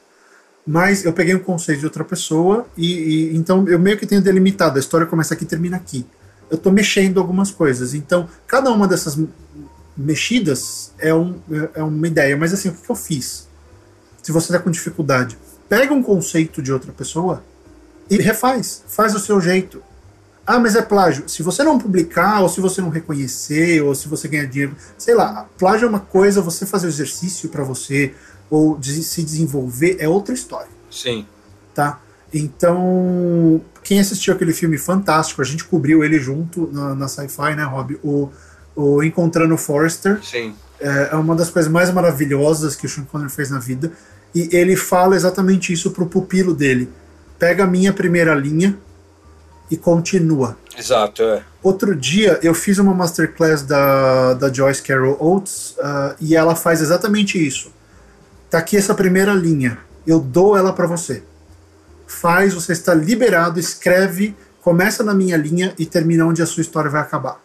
mas eu peguei um conceito de outra pessoa e, e então eu meio que tenho delimitado. A história começa aqui e termina aqui. Eu estou mexendo algumas coisas. Então, cada uma dessas mexidas é, um, é uma ideia. Mas assim, o que eu fiz? Se você está com dificuldade, pega um conceito de outra pessoa e refaz. Faz do seu jeito. Ah, mas é plágio. Se você não publicar, ou se você não reconhecer, ou se você ganhar dinheiro, sei lá, plágio é uma coisa, você fazer o exercício para você, ou de se desenvolver, é outra história. Sim. Tá? Então, quem assistiu aquele filme fantástico, a gente cobriu ele junto na, na Sci-Fi, né, Rob? O, o Encontrando Forrester. Sim. É, é uma das coisas mais maravilhosas que o Sean Connery fez na vida. E ele fala exatamente isso pro pupilo dele. Pega a minha primeira linha, e continua. Exato, é. Outro dia eu fiz uma masterclass da, da Joyce Carol Oates uh, e ela faz exatamente isso. Tá aqui essa primeira linha, eu dou ela para você. Faz, você está liberado, escreve, começa na minha linha e termina onde a sua história vai acabar.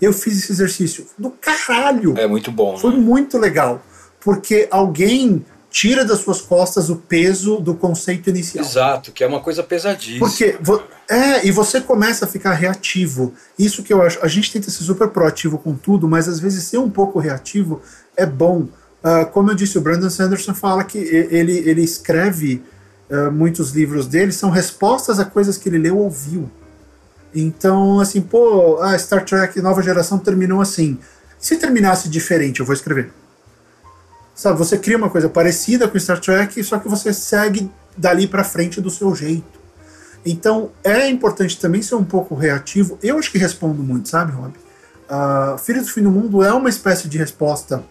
Eu fiz esse exercício do caralho. É muito bom. Foi né? muito legal, porque alguém tira das suas costas o peso do conceito inicial. Exato, que é uma coisa pesadíssima. Porque é, e você começa a ficar reativo. Isso que eu acho. A gente tenta ser super proativo com tudo, mas às vezes ser um pouco reativo é bom. Uh, como eu disse, o Brandon Sanderson fala que ele, ele escreve uh, muitos livros dele, são respostas a coisas que ele leu ou ouviu. Então, assim, pô, a Star Trek Nova Geração terminou assim. Se terminasse diferente, eu vou escrever. Sabe, você cria uma coisa parecida com Star Trek, só que você segue dali para frente do seu jeito. Então é importante também ser um pouco reativo. Eu acho que respondo muito, sabe, Rob? Uh, Filhos do Fim do Mundo é uma espécie de resposta,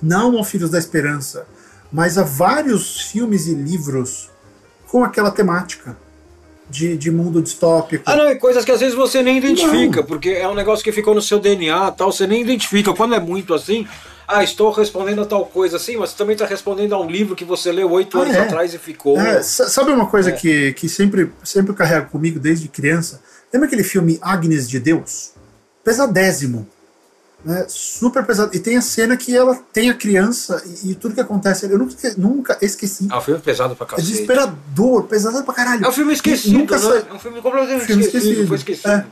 não ao Filhos da Esperança, mas a vários filmes e livros com aquela temática de, de mundo distópico. Ah, não, é coisas que às vezes você nem identifica, não. porque é um negócio que ficou no seu DNA tal, você nem identifica. Quando é muito assim, ah, estou respondendo a tal coisa assim, mas você também está respondendo a um livro que você leu oito ah, anos é. atrás e ficou. É, sabe uma coisa é. que, que sempre, sempre carrego comigo desde criança? Lembra aquele filme Agnes de Deus? Pesadésimo. Né? Super pesado. E tem a cena que ela tem a criança e, e tudo que acontece. Eu nunca, nunca esqueci. É um filme pesado pra cacete. É desesperador, pesado pra caralho. É um filme esquecido, nunca né? É um filme completamente filme esquecido. esquecido. Foi esquecido. É.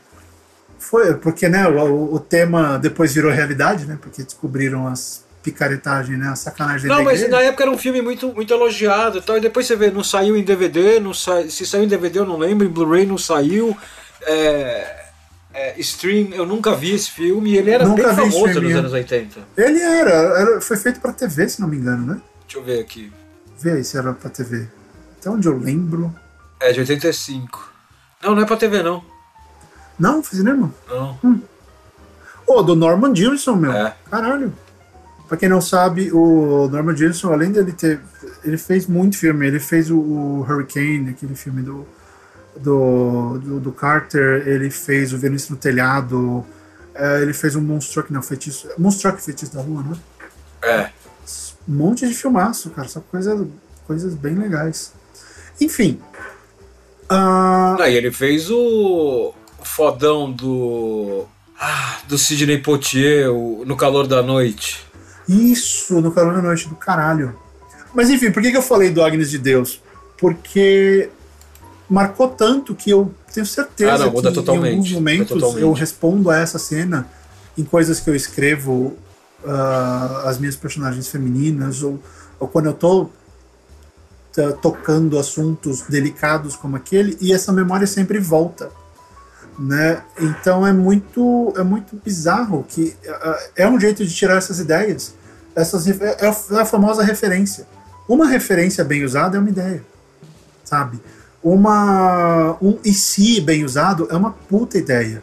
Foi, porque né, o, o, tema depois virou realidade, né? Porque descobriram as picaretagens, né? A sacanagem Não, mas na época era um filme muito, muito elogiado e tal. E depois você vê, não saiu em DVD, não sa... se saiu em DVD eu não lembro, em Blu-ray não saiu. É, é, stream, eu nunca vi esse filme e ele era nunca bem famoso nos anos 80. Ele era, era, foi feito pra TV, se não me engano, né? Deixa eu ver aqui. Vê aí se era pra TV. Até onde eu lembro. É de 85. Não, não é pra TV não. Não, foi cinema? Não. Hum. Ô, oh, do Norman Jewison, meu. É. Caralho. Pra quem não sabe, o Norman Jewison, além dele ter. Ele fez muito filme. Ele fez o, o Hurricane, aquele filme do, do, do, do, Carter. Ele fez o Venice no Telhado. É, ele fez o Moonstruck, não, feitiço. Moonstruck Feitiço da Lua, né? É. Um monte de filmaço, cara. Só coisa, coisas bem legais. Enfim. Uh... Ah, e ele fez o fodão do. Ah, do Sidney Poitier, o, No Calor da Noite. Isso, No Calor da Noite, do caralho. Mas enfim, por que, que eu falei do Agnes de Deus? Porque marcou tanto que eu tenho certeza ah, não, que em alguns momentos eu respondo a essa cena em coisas que eu escrevo uh, as minhas personagens femininas ou, ou quando eu tô tocando assuntos delicados como aquele e essa memória sempre volta né? Então é muito é muito bizarro que uh, é um jeito de tirar essas ideias. Essas é, é a famosa referência. Uma referência bem usada é uma ideia, sabe? Uma um e se bem usado é uma puta ideia,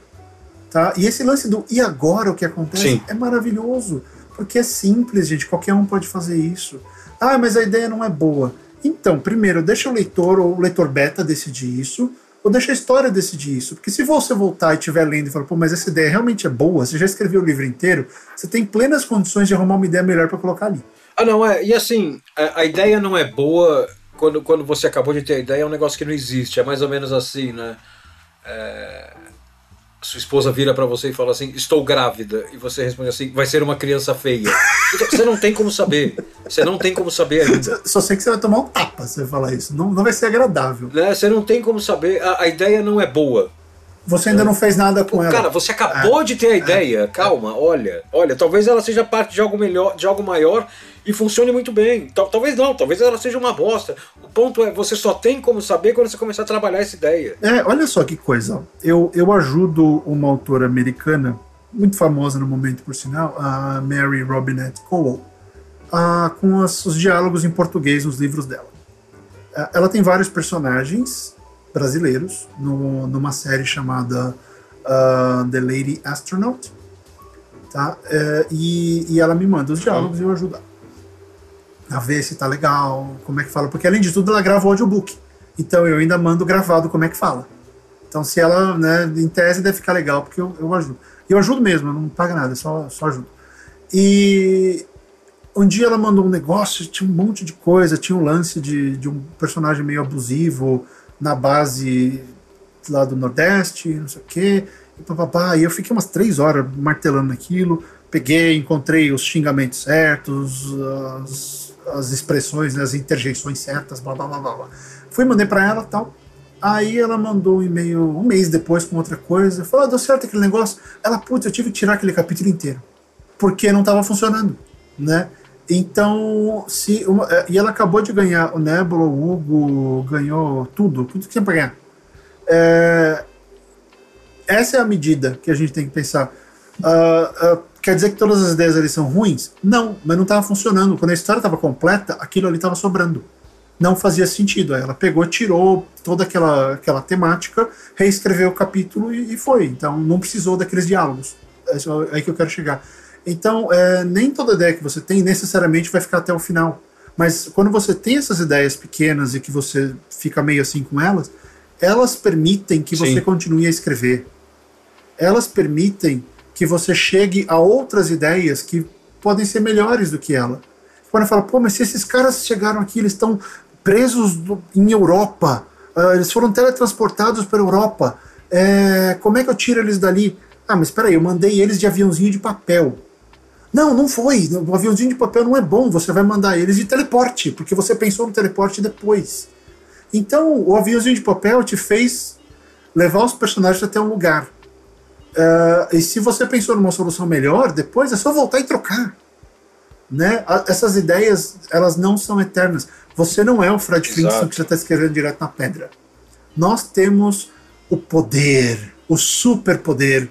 tá? E esse lance do e agora o que acontece Sim. é maravilhoso, porque é simples, gente, qualquer um pode fazer isso. Ah, mas a ideia não é boa. Então, primeiro, deixa o leitor ou o leitor beta decidir isso ou deixa a história decidir isso. Porque se você voltar e estiver lendo e falar, pô, mas essa ideia realmente é boa, você já escreveu o livro inteiro, você tem plenas condições de arrumar uma ideia melhor para colocar ali. Ah, não, é. E assim, a, a, ideia não é boa quando, quando você acabou de ter a ideia, é um negócio que não existe. É mais ou menos assim, né? É, sua esposa vira para você e fala assim: Estou grávida. E você responde assim: Vai ser uma criança feia. Então, você não tem como saber. Você não tem como saber ainda. Só sei que você vai tomar um tapa se você falar isso. Não, não vai ser agradável. Né? Você não tem como saber. A, a ideia não é boa. Você ainda não fez nada com ela. Cara, você acabou É. de ter a ideia. Calma, olha. Olha, talvez ela seja parte de algo melhor, de algo maior e funcione muito bem. Tal- talvez não, talvez ela seja uma bosta. O ponto é, você só tem como saber quando você começar a trabalhar essa ideia. É, olha só que coisa. Eu, eu ajudo uma autora americana, muito famosa no momento, por sinal, a Mary Robinette Cowell, a- com as- os diálogos em português nos livros dela. Ah, Ela tem vários personagens brasileiros no- numa série chamada ah, The Lady Astronaut. Tá? É, e, e ela me manda os diálogos e eu ajudo a ver se tá legal, como é que fala. Porque além de tudo, ela grava o audiobook. Então eu ainda mando gravado como é que fala. Então se ela, né, em tese deve ficar legal, porque eu, eu ajudo. Eu ajudo mesmo, não pago nada, só, só ajudo. E um dia ela mandou um negócio, tinha um monte de coisa, tinha um lance de, de um personagem meio abusivo na base lá do Nordeste, não sei o quê, e. E eu fiquei umas três horas martelando naquilo, peguei, encontrei os xingamentos certos, as, as expressões, né, as interjeições certas, blá blá blá blá. Fui, mandei pra ela tal. Aí ela mandou um e-mail um mês depois com outra coisa. Falou, ah, deu certo aquele negócio. Ela, putz, eu tive que tirar aquele capítulo inteiro. Porque não estava funcionando, né? Então, se uma, eh, e ela acabou de ganhar o Nebula, o Hugo, ganhou tudo, tudo que tinha pra ganhar. É, essa é a medida que a gente tem que pensar. Ah, ah, quer dizer que todas as ideias ali são ruins? Não, mas não estava funcionando. Quando a história estava completa, aquilo ali estava sobrando. Não fazia sentido. Aí ela pegou, tirou toda aquela, aquela temática, reescreveu o capítulo e, e foi. Então não precisou daqueles diálogos. É só aí que eu quero chegar. Então, é, nem toda ideia que você tem necessariamente vai ficar até o final. Mas quando você tem essas ideias pequenas e que você fica meio assim com elas, elas permitem que Sim. você continue a escrever. Elas permitem que você chegue a outras ideias que podem ser melhores do que ela. Quando fala, pô, mas se esses caras chegaram aqui, eles estão presos do- em Europa, ah, eles foram teletransportados para a Europa, é, como é que eu tiro eles dali? Ah, mas espera aí, eu mandei eles de aviãozinho de papel. Não, não foi. O aviãozinho de papel não é bom. Você vai mandar eles de teleporte, porque você pensou no teleporte depois. Então, o aviãozinho de papel te fez levar os personagens até um lugar. Ah, e se você pensou numa solução melhor, depois é só voltar e trocar. Né? A- Essas ideias, elas não são eternas. Você não é o Fred Exato. Flintstone que já está escrevendo direto na pedra. Nós temos o poder, o superpoder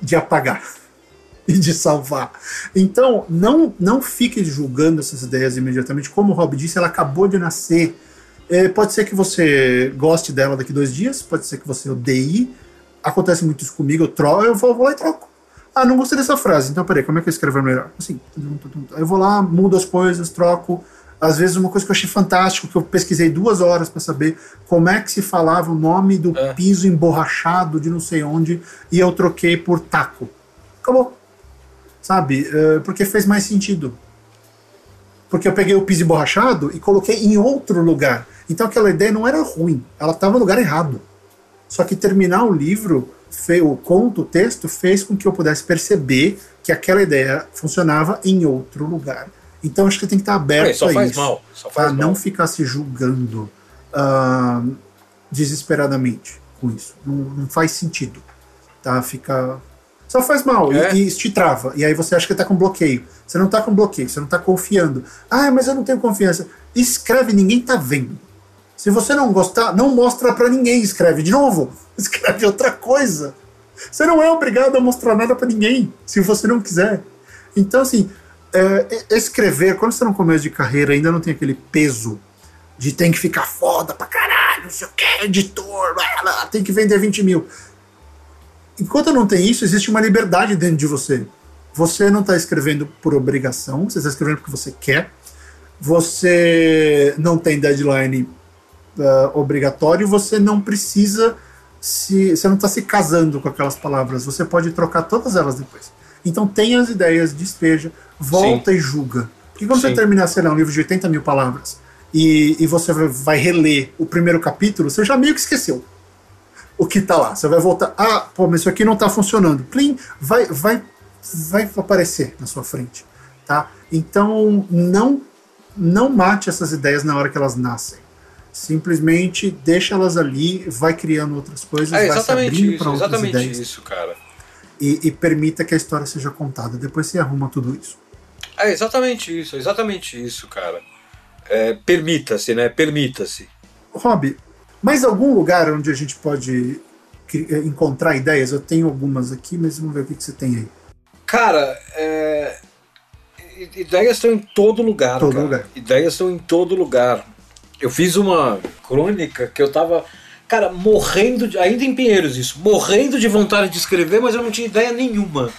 de apagar e de salvar. Então, não, não fique julgando essas ideias imediatamente. Como o Rob disse, ela acabou de nascer. É, pode ser que você goste dela daqui dois dias, pode ser que você odeie. Acontece muito isso comigo, eu, tro eu vou, vou lá e troco. Ah, não gostei dessa frase, então peraí, como é que eu escrevo melhor? Assim, eu vou lá, mudo as coisas, troco. Às vezes, uma coisa que eu achei fantástico, que eu pesquisei duas horas para saber como é que se falava o nome do É. piso emborrachado de não sei onde, e eu troquei por taco. Acabou. Sabe? Eh, porque fez mais sentido. Porque eu peguei o piso emborrachado e coloquei em outro lugar. Então aquela ideia não era ruim, ela estava no lugar errado. Só que terminar o livro, o conto, o texto, fez com que eu pudesse perceber que aquela ideia funcionava em outro lugar. Então acho que tem que estar aberto É, só a faz isso. mal. Só faz mal. não ficar se julgando ah, desesperadamente com isso. Não, não faz sentido. Tá? Fica. Só faz mal e- É. e, isso te trava. E aí você acha que tá com bloqueio. Você não tá com bloqueio, você não tá confiando. Ah, mas eu não tenho confiança. Escreve, ninguém tá vendo. Se você não gostar, não mostra pra ninguém. Escreve de novo. Escreve outra coisa. Você não é obrigado a mostrar nada pra ninguém, se você não quiser. Então, assim, é, escrever, quando você é no começo de carreira, ainda não tem aquele peso de tem que ficar foda pra caralho, não sei o que, editor, tem que vender 20 mil. Enquanto não tem isso, existe uma liberdade dentro de você. Você não está escrevendo por obrigação, você está escrevendo porque você quer. Você não tem deadline ah, obrigatório, você não precisa se. Você não está se casando com aquelas palavras, você pode trocar todas elas depois. Então tenha as ideias, despeja, volta e julga. Porque quando você Sim. terminar, sei lá, um livro de 80 mil palavras e, e você vai- vai reler o primeiro capítulo, você já meio que esqueceu o que tá lá. Você vai voltar, ah, pô, mas isso aqui não tá funcionando. Plim, vai, vai, vai aparecer na sua frente, tá? Então, não não mate essas ideias na hora que elas nascem. Simplesmente deixa elas ali, vai criando outras coisas, É vai se abrindo para outras exatamente ideias isso, cara. e, e permita que a história seja contada. Depois você arruma tudo isso. É exatamente isso, exatamente isso, cara. É, permita-se, né? Permita-se. Rob, mais algum lugar onde a gente pode eh, encontrar ideias? Eu tenho algumas aqui, mas vamos ver o que, que você tem aí. Cara, é, ideias estão em todo lugar, Todo cara. lugar. Ideias estão em todo lugar. Eu fiz uma crônica que eu tava, cara, morrendo de, ainda em Pinheiros isso, morrendo de vontade de escrever, mas eu não tinha ideia nenhuma.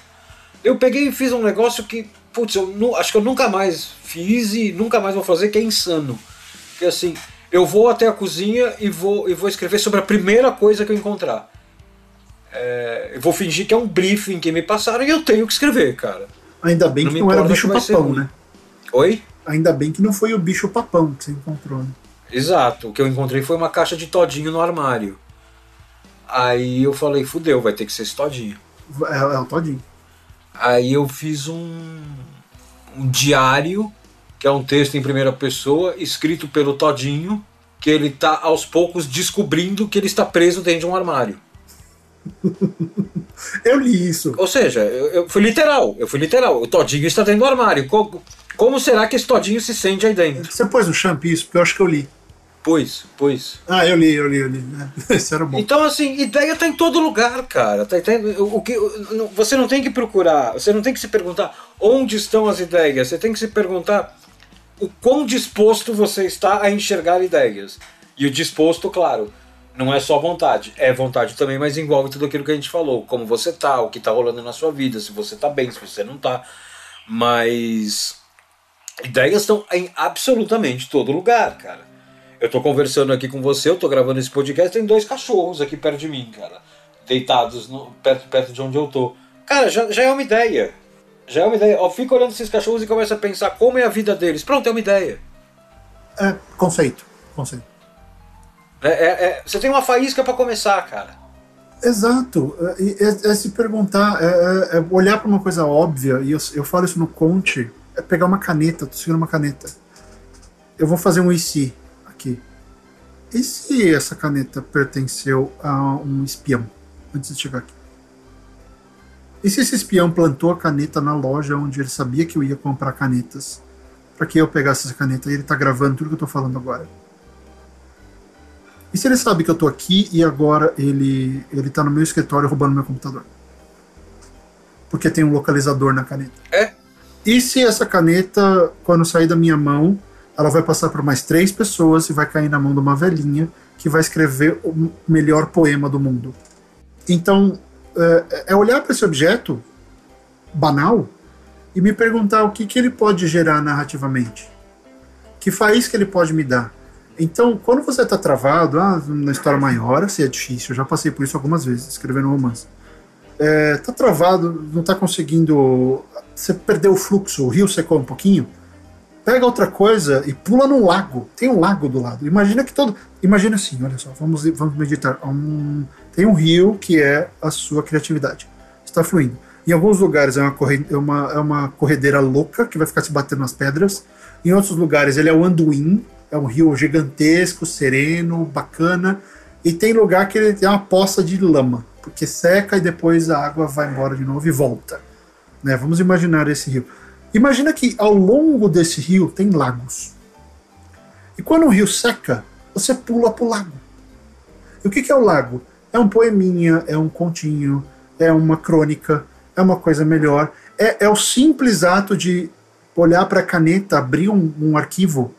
Eu peguei e fiz um negócio que, putz, eu nu- acho que eu nunca mais fiz e nunca mais vou fazer, que é insano. Que assim, eu vou até a cozinha e vou, e vou escrever sobre a primeira coisa que eu encontrar. É, eu vou fingir que é um briefing que me passaram e eu tenho que escrever, cara. Ainda bem Não que não era o bicho papão, né? Oi? Ainda bem que não foi o bicho papão que você encontrou, né? Exato, o que eu encontrei foi uma caixa de todinho no armário. Aí eu falei, fudeu, vai ter que ser esse todinho. É, é o Todinho. Aí eu fiz um, um diário, que é um texto em primeira pessoa, escrito pelo Todinho, que ele tá aos poucos descobrindo que ele está preso dentro de um armário. Eu li isso. Ou seja, eu, eu fui literal, eu fui literal. O Todinho está dentro do armário. Co- Como, será que esse Todinho se sente aí dentro? Você pôs no champ isso? Porque eu acho que eu li. Pois, pois. Ah, eu li, eu li, eu li. Esse era bom. Então, assim, ideia tá em todo lugar, cara. Tá, tá- o, que, você não tem que procurar, você não tem que se perguntar onde estão as ideias. Você tem que se perguntar o quão disposto você está a enxergar ideias. E o disposto, claro, não é só vontade. É vontade também, mas envolve tudo aquilo que a gente falou. Como você tá, o que tá rolando na sua vida, se você tá bem, se você não tá. Mas ideias estão em absolutamente todo lugar, cara. Eu tô conversando aqui com você, eu tô gravando esse podcast, tem dois cachorros aqui perto de mim, cara. Deitados no- perto, perto de onde eu tô. Cara, já, já é uma ideia. Já é uma ideia. Eu fico olhando esses cachorros e começo a pensar como é a vida deles. Pronto, é uma ideia. É, conceito. Conceito. É, é- é- você tem uma faísca pra começar, cara. Exato. É, se perguntar, é, é- é olhar para uma coisa óbvia, e eu, eu falo isso no Conte, é pegar uma caneta, tô segurando uma caneta. Eu vou fazer um IC aqui. E se essa caneta pertenceu a um espião antes de chegar aqui? E se esse espião plantou a caneta na loja onde ele sabia que eu ia comprar canetas? Para que eu pegasse essa caneta e ele tá gravando tudo que eu tô falando agora? E se ele sabe que eu tô aqui e agora ele, ele tá no meu escritório roubando meu computador? Porque tem um localizador na caneta. É. E se essa caneta, quando sair da minha mão, ela vai passar por mais três pessoas e vai cair na mão de uma velhinha que vai escrever o melhor poema do mundo? Então, é, é olhar para esse objeto banal e me perguntar o que, que ele pode gerar narrativamente. Que faísca ele pode me dar? Então, quando você está travado, ah, na história maior, assim, é difícil, eu já passei por isso algumas vezes, escrevendo romance. É, tá travado, não tá conseguindo. Você perdeu o fluxo, o rio secou um pouquinho. Pega outra coisa e pula num lago. Tem um lago do lado. Imagina que todo. Imagina assim, olha só, vamos, vamos meditar. Um, tem um rio que é a sua criatividade. Está fluindo. Em alguns lugares é uma, corre, é, uma, é uma corredeira louca que vai ficar se batendo nas pedras. Em outros lugares ele é o Anduin, é um rio gigantesco, sereno, bacana. E tem lugar que ele tem uma poça de lama, porque seca e depois a água vai embora de novo e volta. Né? Vamos imaginar esse rio. Imagina que ao longo desse rio tem lagos. E quando o rio seca, você pula para o lago. E o que, que é o lago? É um poeminha, é um continho, é uma crônica, é uma coisa melhor. É, é o simples ato de olhar para a caneta, abrir um, um arquivo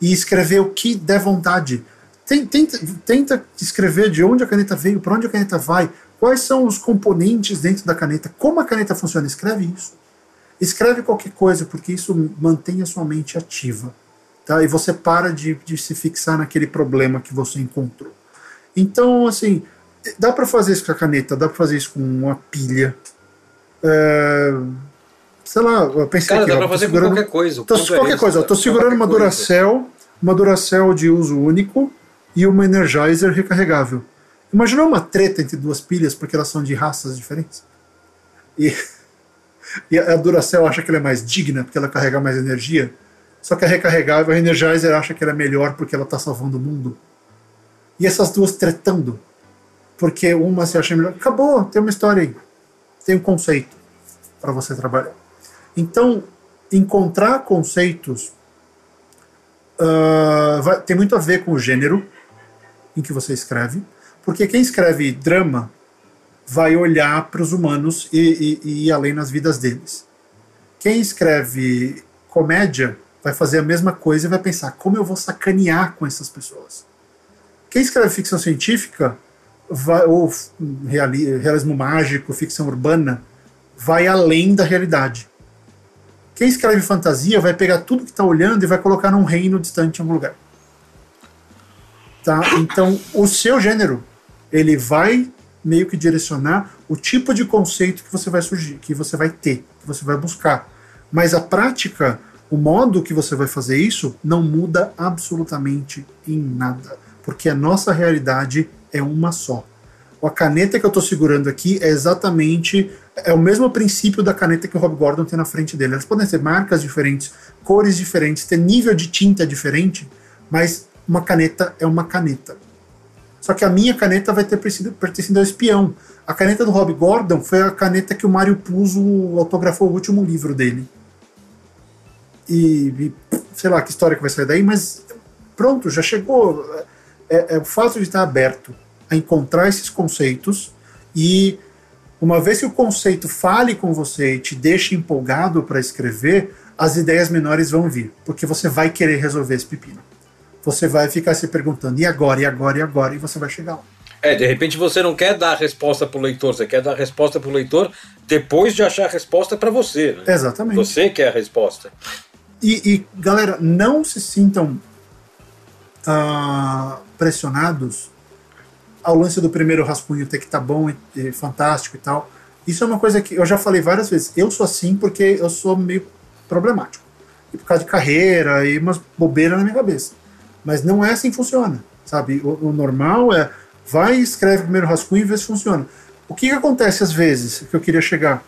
e escrever o que der vontade. Tenta, tenta escrever de onde a caneta veio, para onde a caneta vai, quais são os componentes dentro da caneta, como a caneta funciona. Escreve isso. Escreve qualquer coisa, porque isso mantém a sua mente ativa. Tá? E você para de, de se fixar naquele problema que você encontrou. Então, assim, dá para fazer isso com a caneta, dá para fazer isso com uma pilha. É, sei lá, eu pensei Cara, aqui, dá ó, pra fazer com segurando- qualquer coisa. Tô, é qualquer esse, coisa, eu tô segurando uma Qualquer coisa. Duracell, uma Duracell de uso único e uma Energizer recarregável. Imaginou uma treta entre duas pilhas porque elas são de raças diferentes? E, e a Duracell acha que ela é mais digna porque ela carrega mais energia só que a recarregável, a Energizer, acha que ela é melhor porque ela está salvando o mundo. E essas duas tretando. Porque uma se acha melhor. Acabou, tem uma história aí. Tem um conceito para você trabalhar. Então, encontrar conceitos uh, vai, tem muito a ver com o gênero em que você escreve. Porque quem escreve drama vai olhar para os humanos e, e, e ir além nas vidas deles. Quem escreve comédia vai fazer a mesma coisa e vai pensar como eu vou sacanear com essas pessoas. Quem escreve ficção científica vai, ou realismo mágico, ficção urbana, vai além da realidade. Quem escreve fantasia vai pegar tudo que está olhando e vai colocar num reino distante em algum lugar. Tá? Então, o seu gênero, ele vai meio que direcionar o tipo de conceito que você vai surgir, que você vai ter, que você vai buscar. Mas a prática, o modo que você vai fazer isso, não muda absolutamente em nada, porque a nossa realidade é uma só. A caneta que eu estou segurando aqui é exatamente é o mesmo princípio da caneta que o Rob Gordon tem na frente dele. Elas podem ser marcas diferentes, cores diferentes, ter nível de tinta diferente, mas uma caneta é uma caneta. Só que a minha caneta vai ter pertencido ao espião. A caneta do Rob Gordon foi a caneta que o Mário Puzo autografou o último livro dele. E, e, sei lá que história que vai sair daí, mas pronto, já chegou. É, é o fato de estar aberto a encontrar esses conceitos e uma vez que o conceito fale com você e te deixe empolgado para escrever, as ideias menores vão vir, porque você vai querer resolver esse pepino você vai ficar se perguntando, e agora, e agora, e agora, e você vai chegar lá. É, de repente você não quer dar a resposta para o leitor, você quer dar a resposta para o leitor depois de achar a resposta para você. Né? Exatamente. Você quer a resposta. E, e galera, não se sintam uh, pressionados ao lance do primeiro rascunho ter que estar tá bom e, e, fantástico e tal. Isso é uma coisa que eu já falei várias vezes. Eu sou assim porque eu sou meio problemático. E por causa de carreira e umas bobeiras na minha cabeça. Mas não é assim que funciona, sabe? O, o normal é vai e escreve o primeiro rascunho e vê se funciona. O que, que acontece às vezes, que eu queria chegar?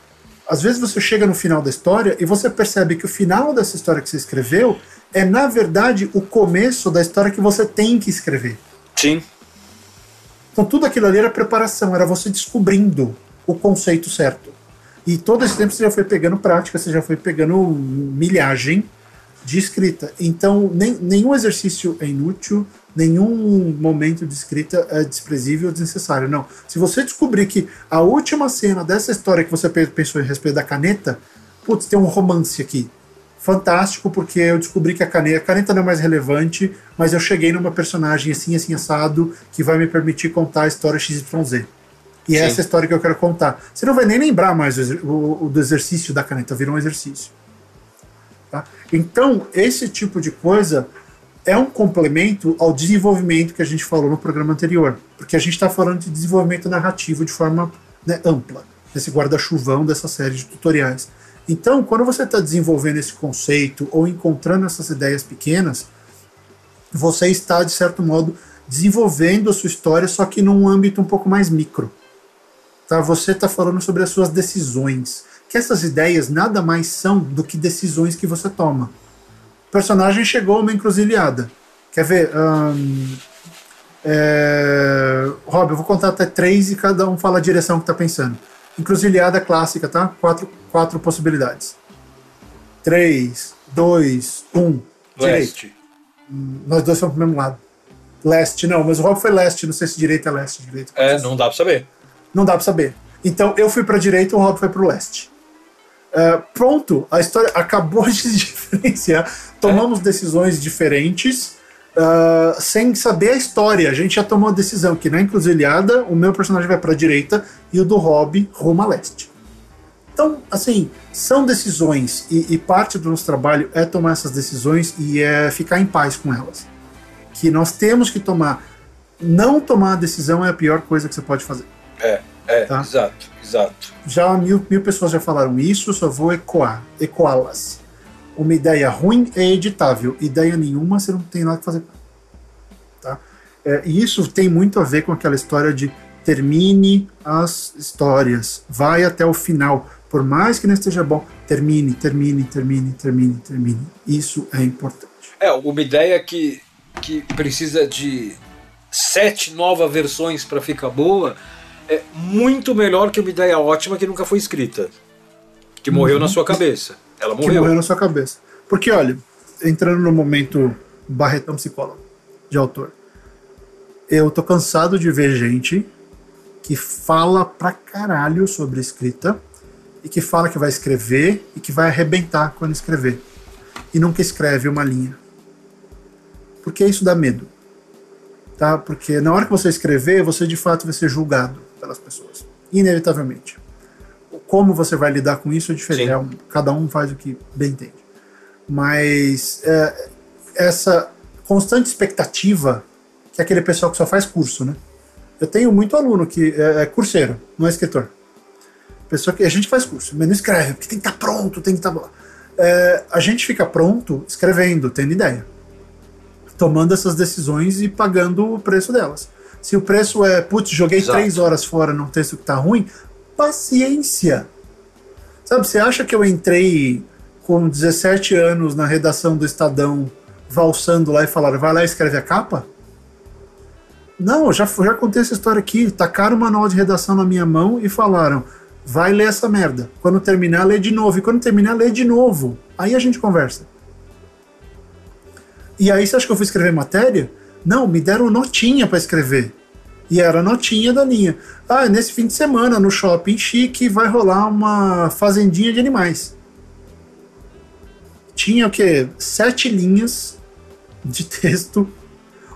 Às vezes você chega no final da história e você percebe que o final dessa história que você escreveu é, na verdade, o começo da história que você tem que escrever. Sim. Então tudo aquilo ali era preparação, era você descobrindo o conceito certo. E todo esse tempo você já foi pegando prática, você já foi pegando milhagem de escrita. Então, nem, nenhum exercício é inútil, nenhum momento de escrita é desprezível ou desnecessário. Não. Se você descobrir que a última cena dessa história que você pensou em respeito da caneta, putz, tem um romance aqui. Fantástico, porque eu descobri que a caneta, a caneta não é mais relevante, mas eu cheguei numa personagem assim, assim, assado, que vai me permitir contar a história XYZ. E é essa história que eu quero contar. Você não vai nem lembrar mais o, o, o do exercício da caneta, virou um exercício. Tá? Então, esse tipo de coisa é um complemento ao desenvolvimento que a gente falou no programa anterior, porque a gente está falando de desenvolvimento narrativo de forma né, ampla, nesse guarda-chuvão dessa série de tutoriais. Então, quando você está desenvolvendo esse conceito ou encontrando essas ideias pequenas, você está, de certo modo, desenvolvendo a sua história, só que num âmbito um pouco mais micro. Tá? Você está falando sobre as suas decisões que essas ideias nada mais são do que decisões que você toma. O personagem chegou a uma encruzilhada. Quer ver? É... Rob, eu vou contar até três e cada um fala a direção que está pensando. Encruzilhada clássica, tá? Quatro, quatro possibilidades. Três, dois, um. Leste. Direito. Nós dois fomos pro mesmo lado. Leste, não, mas o Rob foi leste, não sei se direita é leste. Direito, é, não dá pra saber. Não dá pra saber. Então eu fui pra direita, o Rob foi pro leste. Uh, pronto, a história acabou de diferenciar. Tomamos é. decisões diferentes uh, sem saber a história. A gente já tomou a decisão que na encruzilhada o meu personagem vai para a direita e o do Rob rumo a leste. Então, assim, são decisões e, e, parte do nosso trabalho é tomar essas decisões e é ficar em paz com elas. Que nós temos que tomar. Não tomar a decisão é a pior coisa que você pode fazer. É, é, tá? exato. Exato. Já mil, mil pessoas já falaram isso, só vou ecoar, ecoá-las. Uma ideia ruim é editável, ideia nenhuma você não tem nada que fazer. Tá? É, e isso tem muito a ver com aquela história de termine as histórias, vai até o final, Por mais que não esteja bom, termine, termine, termine, termine, termine. Isso é importante. É, uma ideia que, que precisa de sete novas versões para ficar boa é muito melhor que uma ideia ótima que nunca foi escrita. Que morreu uhum. na sua cabeça. Ela morreu. Que morreu na sua cabeça. Porque, olha, entrando no momento Barretão psicólogo de autor, eu tô cansado de ver gente que fala pra caralho sobre escrita e que fala que vai escrever e que vai arrebentar quando escrever. E nunca escreve uma linha. Porque isso dá medo. Tá? Porque na hora que você escrever, você de fato vai ser julgado pelas pessoas. Inevitavelmente. Como você vai lidar com isso é diferente. É um, cada um faz o que bem entende. Mas é, essa constante expectativa que é aquele pessoal que só faz curso, né? Eu tenho muito aluno que é, é curseiro, não é escritor. Pessoa que a gente faz curso, mas não escreve, porque tem que estar tá pronto, tem que estar. Tá... É, a gente fica pronto escrevendo, tendo ideia. Tomando essas decisões e pagando o preço delas. Se o preço é, putz, joguei Exato. três horas fora num texto que tá ruim, paciência. Sabe, você acha que eu entrei com 17 anos na redação do Estadão, valsando lá e falaram, vai lá e escreve a capa? Não, já, já contei essa história aqui. Tacaram o manual de redação na minha mão e falaram: vai ler essa merda. Quando terminar, lê de novo. E quando terminar, lê de novo. Aí a gente conversa. E aí você acha que eu fui escrever matéria? Não, me deram notinha para escrever. E era notinha da linha. Ah, nesse fim de semana, no shopping chique, vai rolar uma fazendinha de animais. Tinha o quê? Sete linhas de texto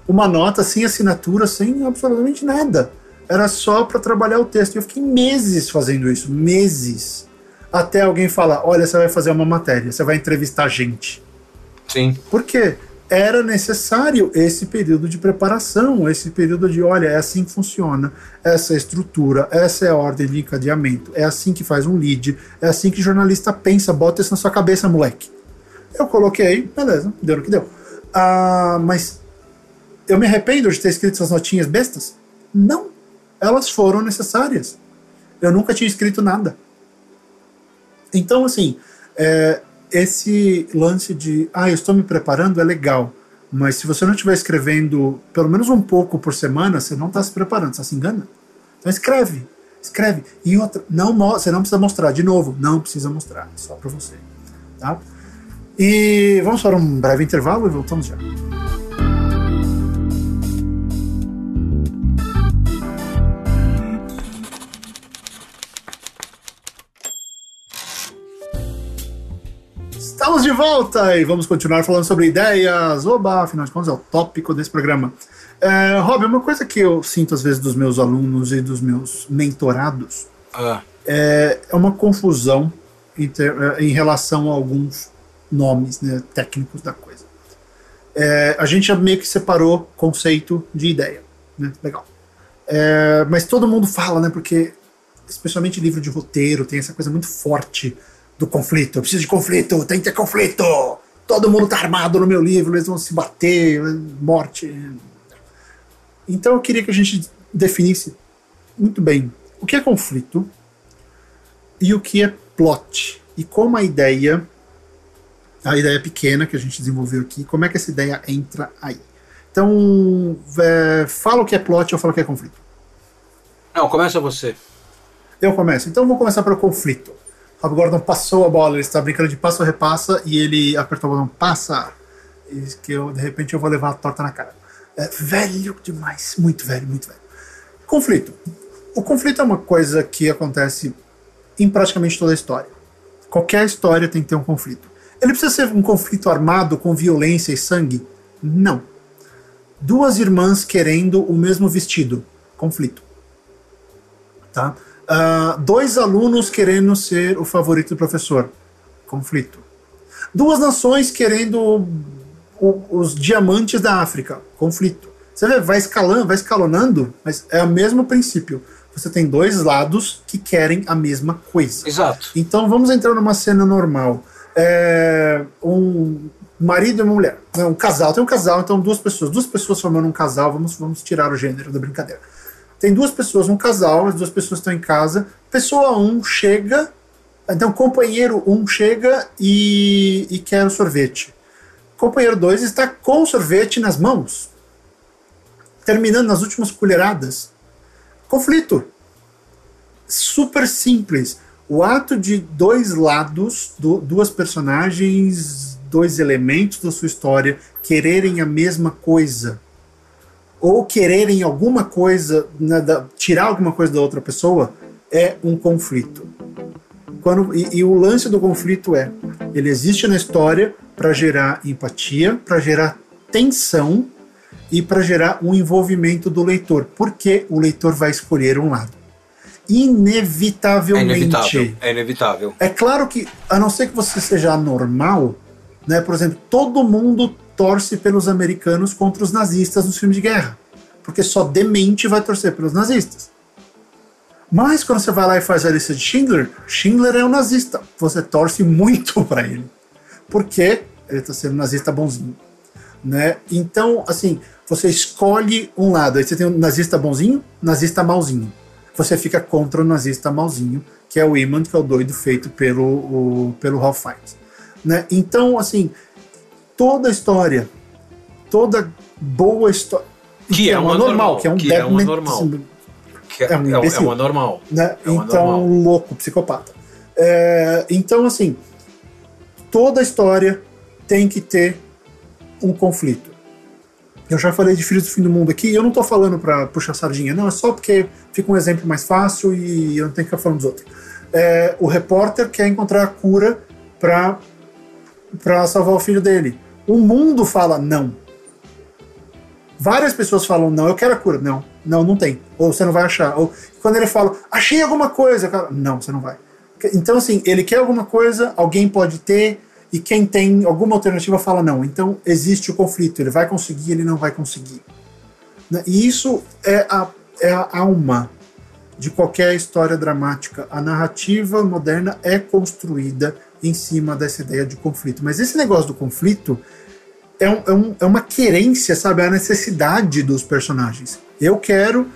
uma nota sem assinatura, sem absolutamente nada. Era só para trabalhar o texto. E eu fiquei meses fazendo isso, meses. Até alguém falar: olha, você vai fazer uma matéria, você vai entrevistar gente. Sim. Por quê? Era necessário esse período de preparação, esse período de, olha, é assim que funciona, essa é a estrutura, essa é a ordem de encadeamento, é assim que faz um lead, é assim que jornalista pensa, bota isso na sua cabeça, moleque. Eu coloquei, beleza, deu o que deu. Ah, mas eu me arrependo de ter escrito essas notinhas bestas? Não. Elas foram necessárias. Eu nunca tinha escrito nada. Então, assim, é, esse lance de, ah, eu estou me preparando é legal, mas se você não estiver escrevendo pelo menos um pouco por semana, você não está se preparando, você se enganando. Então escreve, escreve. E outra, não, você não precisa mostrar, de novo, não precisa mostrar, só para você. Tá? E vamos para um breve intervalo e voltamos já. Estamos de volta e vamos continuar falando sobre ideias. Oba, afinal de contas é o tópico desse programa. É, Rob, uma coisa que eu sinto às vezes dos meus alunos e dos meus mentorados ah. é, é, uma confusão em, ter, é, em, relação a alguns nomes né, técnicos da coisa. É, a gente já meio que separou conceito de ideia. Né? Legal. É, mas todo mundo fala, né? Porque, especialmente livro de roteiro, tem essa coisa muito forte do conflito. Eu preciso de conflito, tem que ter conflito. Todo mundo tá armado no meu livro, eles vão se bater, morte. Então eu queria que a gente definisse muito bem o que é conflito e o que é plot. E como a ideia, a ideia pequena que a gente desenvolveu aqui, como é que essa ideia entra aí. Então, é, fala o que é plot, eu falo o que é conflito. Não, começa você. Eu começo. Então, vou começar pelo conflito. Rob Gordon passou a bola, ele está brincando de passo repassa e ele apertou o botão passa. E que eu, de repente eu vou levar a torta na cara. É velho demais, muito velho, muito velho. Conflito. O conflito é uma coisa que acontece em praticamente toda a história. Qualquer história tem que ter um conflito. Ele precisa ser um conflito armado com violência e sangue? Não. Duas irmãs querendo o mesmo vestido. Conflito. Tá? Uh, dois alunos querendo ser o favorito do professor. Conflito. Duas nações querendo o, os diamantes da África. Conflito. Você vê, vai escalando, vai escalonando, mas é o mesmo princípio. Você tem dois lados que querem a mesma coisa. Exato. Então vamos entrar numa cena normal. É, um marido e uma mulher. Um casal, tem um casal, então duas pessoas. Duas pessoas formando um casal, vamos, vamos tirar o gênero da brincadeira. Tem duas pessoas, um casal, as duas pessoas estão em casa. Pessoa 1 um chega Então, companheiro 1 um chega e, e quer o sorvete. Companheiro 2 está com o sorvete nas mãos, terminando nas últimas colheradas. Conflito. Super simples. O ato de dois lados, do, duas personagens, dois elementos da sua história quererem a mesma coisa, ou quererem alguma coisa, né, da, tirar alguma coisa da outra pessoa, é um conflito. Quando, e, e o lance do conflito é: ele existe na história para gerar empatia, para gerar tensão e para gerar um envolvimento do leitor, porque o leitor vai escolher um lado. Inevitavelmente. É inevitável. É inevitável. É claro que, a não ser que você seja anormal, né? Por exemplo, todo mundo torce pelos americanos contra os nazistas nos filmes de guerra, porque só demente vai torcer pelos nazistas. Mas quando você vai lá e faz a lista de Schindler, Schindler é um nazista. Você torce muito para ele. Porque ele está sendo nazista bonzinho. Né? Então, assim, você escolhe um lado. Aí você tem um nazista bonzinho, nazista malzinho. Você fica contra o nazista malzinho, que é o Iman, que é o doido feito pelo, o, pelo Ralph Fiennes. Né? Então, assim, toda história, toda boa história. Que, é uma, normal, normal, que é um que é uma normal. Assim, que é, é, um imbecil, é uma normal. Né? É uma então, normal. louco, psicopata. É, então, assim, toda história tem que ter um conflito. Eu já falei de Filhos do Fim do Mundo aqui, eu não estou falando para puxar sardinha, não, é só porque fica um exemplo mais fácil e eu não tenho que ficar falando dos outros. É, o repórter quer encontrar a cura para salvar o filho dele. O mundo fala não. Várias pessoas falam não, eu quero a cura. Não, não, não tem. Ou você não vai achar. Ou quando ele fala, achei alguma coisa, falo, não, você não vai. Então, assim, ele quer alguma coisa, alguém pode ter, e quem tem alguma alternativa fala não. Então, existe o conflito. Ele vai conseguir, ele não vai conseguir. Né? E isso é a, é a alma de qualquer história dramática. A narrativa moderna é construída em cima dessa ideia de conflito. Mas esse negócio do conflito é, um, é, um, é uma querência, sabe? É a necessidade dos personagens. Eu quero,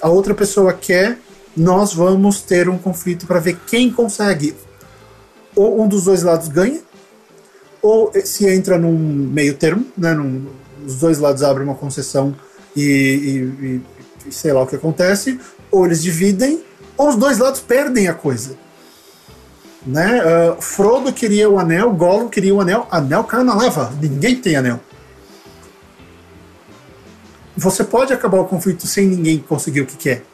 a outra pessoa quer, nós vamos ter um conflito para ver quem consegue. Ou um dos dois lados ganha, ou se entra num meio termo, né? Num, os dois lados abrem uma concessão e, e, e, sei lá o que acontece, ou eles dividem, ou os dois lados perdem a coisa. Né? Uh, Frodo queria o anel, Gollum queria o anel, anel caiu na lava, ninguém tem anel. Você pode acabar o conflito sem ninguém conseguir o que quer,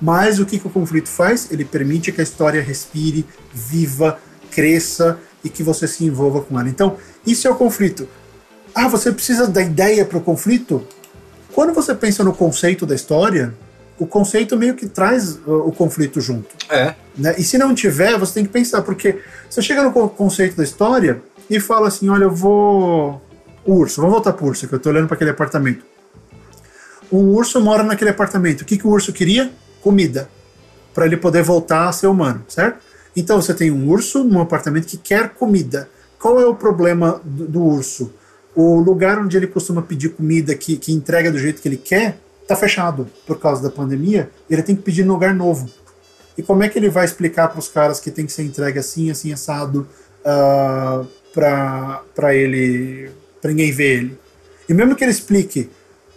mas o que, que o conflito faz? Ele permite que a história respire, viva, cresça e que você se envolva com ela. Então, isso é o conflito. Ah, você precisa da ideia para o conflito? Quando você pensa no conceito da história, o conceito meio que traz uh, o conflito junto. É. Né? E se não tiver, você tem que pensar, porque você chega no conceito da história e fala assim: olha, eu vou. O urso, vamos voltar pro urso, que eu tô olhando para aquele apartamento. Um urso mora naquele apartamento. O que, que o urso queria? Comida. Para ele poder voltar a ser humano, certo? Então você tem um urso num apartamento que quer comida. Qual é o problema do, do urso? O lugar onde ele costuma pedir comida, que, que entrega do jeito que ele quer, está fechado por causa da pandemia, ele tem que pedir num lugar novo. E como é que ele vai explicar para os caras que tem que ser entregue assim, assim, assado, uh, ah, para ele, para ninguém ver ele? E mesmo que ele explique,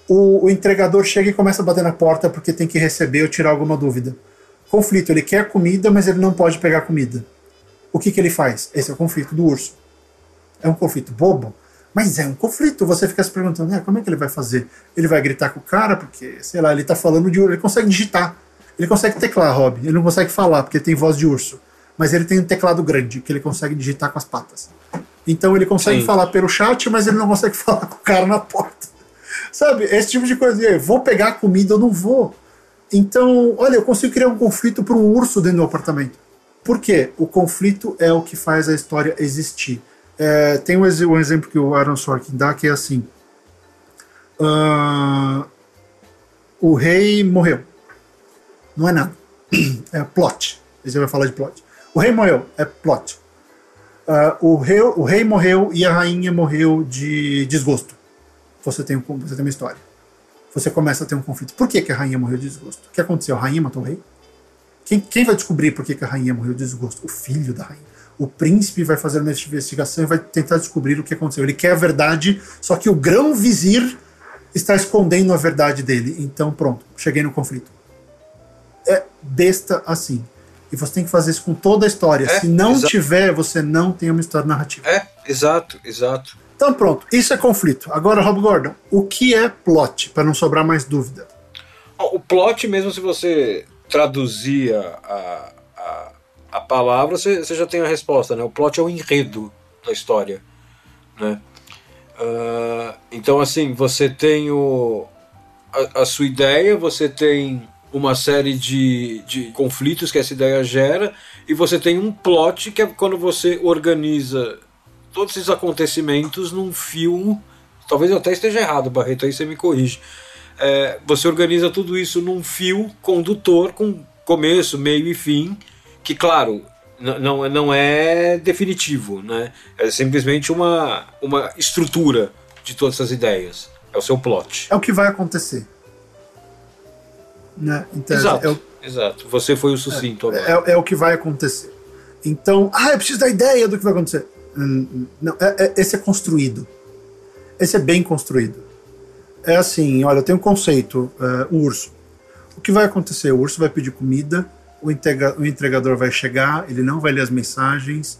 o, o, entregador chega e começa a bater na porta porque tem que receber ou tirar alguma dúvida. Conflito, ele quer comida, mas ele não pode pegar comida. O que, que ele faz? Esse é o conflito do urso. É um conflito bobo, mas é um conflito. Você fica se perguntando, né, como é que ele vai fazer? Ele vai gritar com o cara, porque, sei lá, ele tá falando de urso. Ele consegue digitar. Ele consegue teclar, Rob. Ele não consegue falar, porque tem voz de urso. Mas ele tem um teclado grande, que ele consegue digitar com as patas. Então ele consegue Sim. falar pelo chat, mas ele não consegue falar com o cara na porta. Sabe? Esse tipo de coisa. Eu vou pegar a comida ou não vou. Então, olha, eu consigo criar um conflito para um urso dentro do apartamento. Por quê? O conflito é o que faz a história existir. É, tem um, um, exemplo que o Aaron Sorkin dá que é assim: uh, o rei morreu. Não é nada. É plot. Você vai falar de plot. O rei morreu. É plot. Uh, o, rei, o rei morreu e a rainha morreu de desgosto. Você tem, você tem uma história. Você começa a ter um conflito. Por que, que a rainha morreu de desgosto? O que aconteceu? A rainha matou o rei? Quem, quem vai descobrir por que, que a rainha morreu de desgosto? O filho da rainha. O príncipe vai fazer uma investigação e vai tentar descobrir o que aconteceu. Ele quer a verdade, só que o grão vizir está escondendo a verdade dele. Então, pronto, cheguei no conflito. É besta assim. E você tem que fazer isso com toda a história. É, Se não exato. tiver, você não tem uma história narrativa. É, exato, exato. Então, pronto, isso é conflito. Agora, Rob Gordon, o que é plot? Para não sobrar mais dúvida. Ó, O plot, mesmo se você traduzir a, a, a, palavra, você, já tem a resposta, né? O plot é o enredo da história, né? Ah, então, assim, você tem o, a, a sua ideia, você tem uma série de, de conflitos que essa ideia gera, e você tem um plot que é quando você organiza todos esses acontecimentos num fio. Talvez eu até esteja errado, Barreto, aí você me corrige. É, você organiza tudo isso num fio condutor com começo, meio e fim, que, claro, não, não é definitivo, né? É simplesmente uma, uma estrutura de todas essas ideias. É o seu plot. É o que vai acontecer. Né? Então, Exato, é o- exato. Você foi o sucinto agora. É, é o que vai acontecer. Então, ah, eu preciso da ideia do que vai acontecer. Hum, hum, Não, é- é- esse é construído. Esse é bem construído. É assim, olha, eu tenho um conceito, é, o urso. O que vai acontecer? O urso vai pedir comida, o, entrega- o entregador vai chegar, ele não vai ler as mensagens,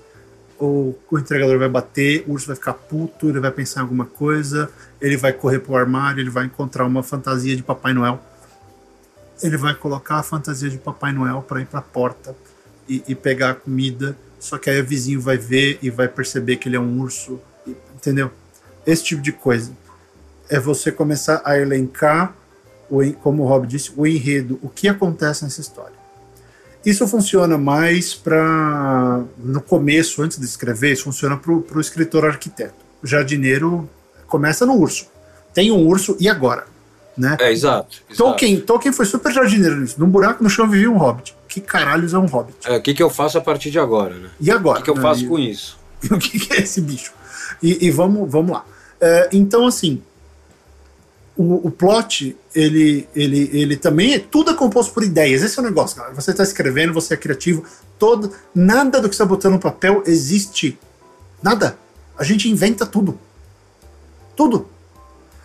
o, o entregador vai bater, o urso vai ficar puto, ele vai pensar em alguma coisa, ele vai correr pro armário, ele vai encontrar uma fantasia de Papai Noel ele vai colocar a fantasia de Papai Noel para ir para a porta e, e pegar a comida. Só que aí o vizinho vai ver e vai perceber que ele é um urso, entendeu? Esse tipo de coisa. É você começar a elencar, como o Rob disse, o enredo, o que acontece nessa história. Isso funciona mais para. No começo, antes de escrever, isso funciona para o escritor arquiteto. O jardineiro começa no urso. Tem um urso, e agora? Né? É, exato. exato. Tolkien, Tolkien foi super jardineiro nisso. Num buraco no chão vivia um hobbit. Que caralhos é um hobbit? É, o que, que eu faço a partir de agora, né? E O agora? que, que eu né? faço E- com isso? o que, que é esse bicho? E, e vamos, vamos lá. É, então, assim, o, o plot, ele, ele, ele também é tudo é composto por ideias. Esse é o negócio, cara. Você está escrevendo, você é criativo, todo, nada do que você está botando no papel existe. Nada. A gente inventa tudo. Tudo.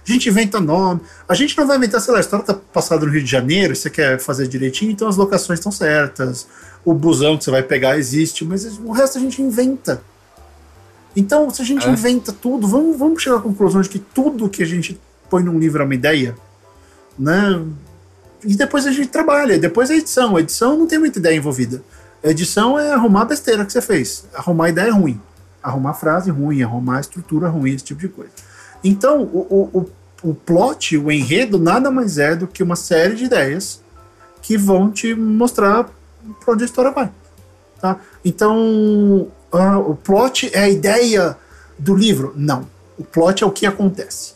A gente inventa nome. A gente não vai inventar, sei lá, a história tá passada no Rio de Janeiro, você quer fazer direitinho, então as locações estão certas. O busão que você vai pegar existe, mas o resto a gente inventa. Então, se a gente É. inventa tudo, vamos, vamos chegar à conclusão de que tudo que a gente põe num livro é uma ideia, né? E depois a gente trabalha, depois a edição. A edição não tem muita ideia envolvida. A edição é arrumar a besteira que você fez. Arrumar a ideia ruim. Arrumar frase ruim, arrumar estrutura ruim, esse tipo de coisa. Então, o, o, o, o plot, o enredo, nada mais é do que uma série de ideias que vão te mostrar para onde a história vai. Tá? Então, ah, o plot é a ideia do livro? Não. O plot é o que acontece.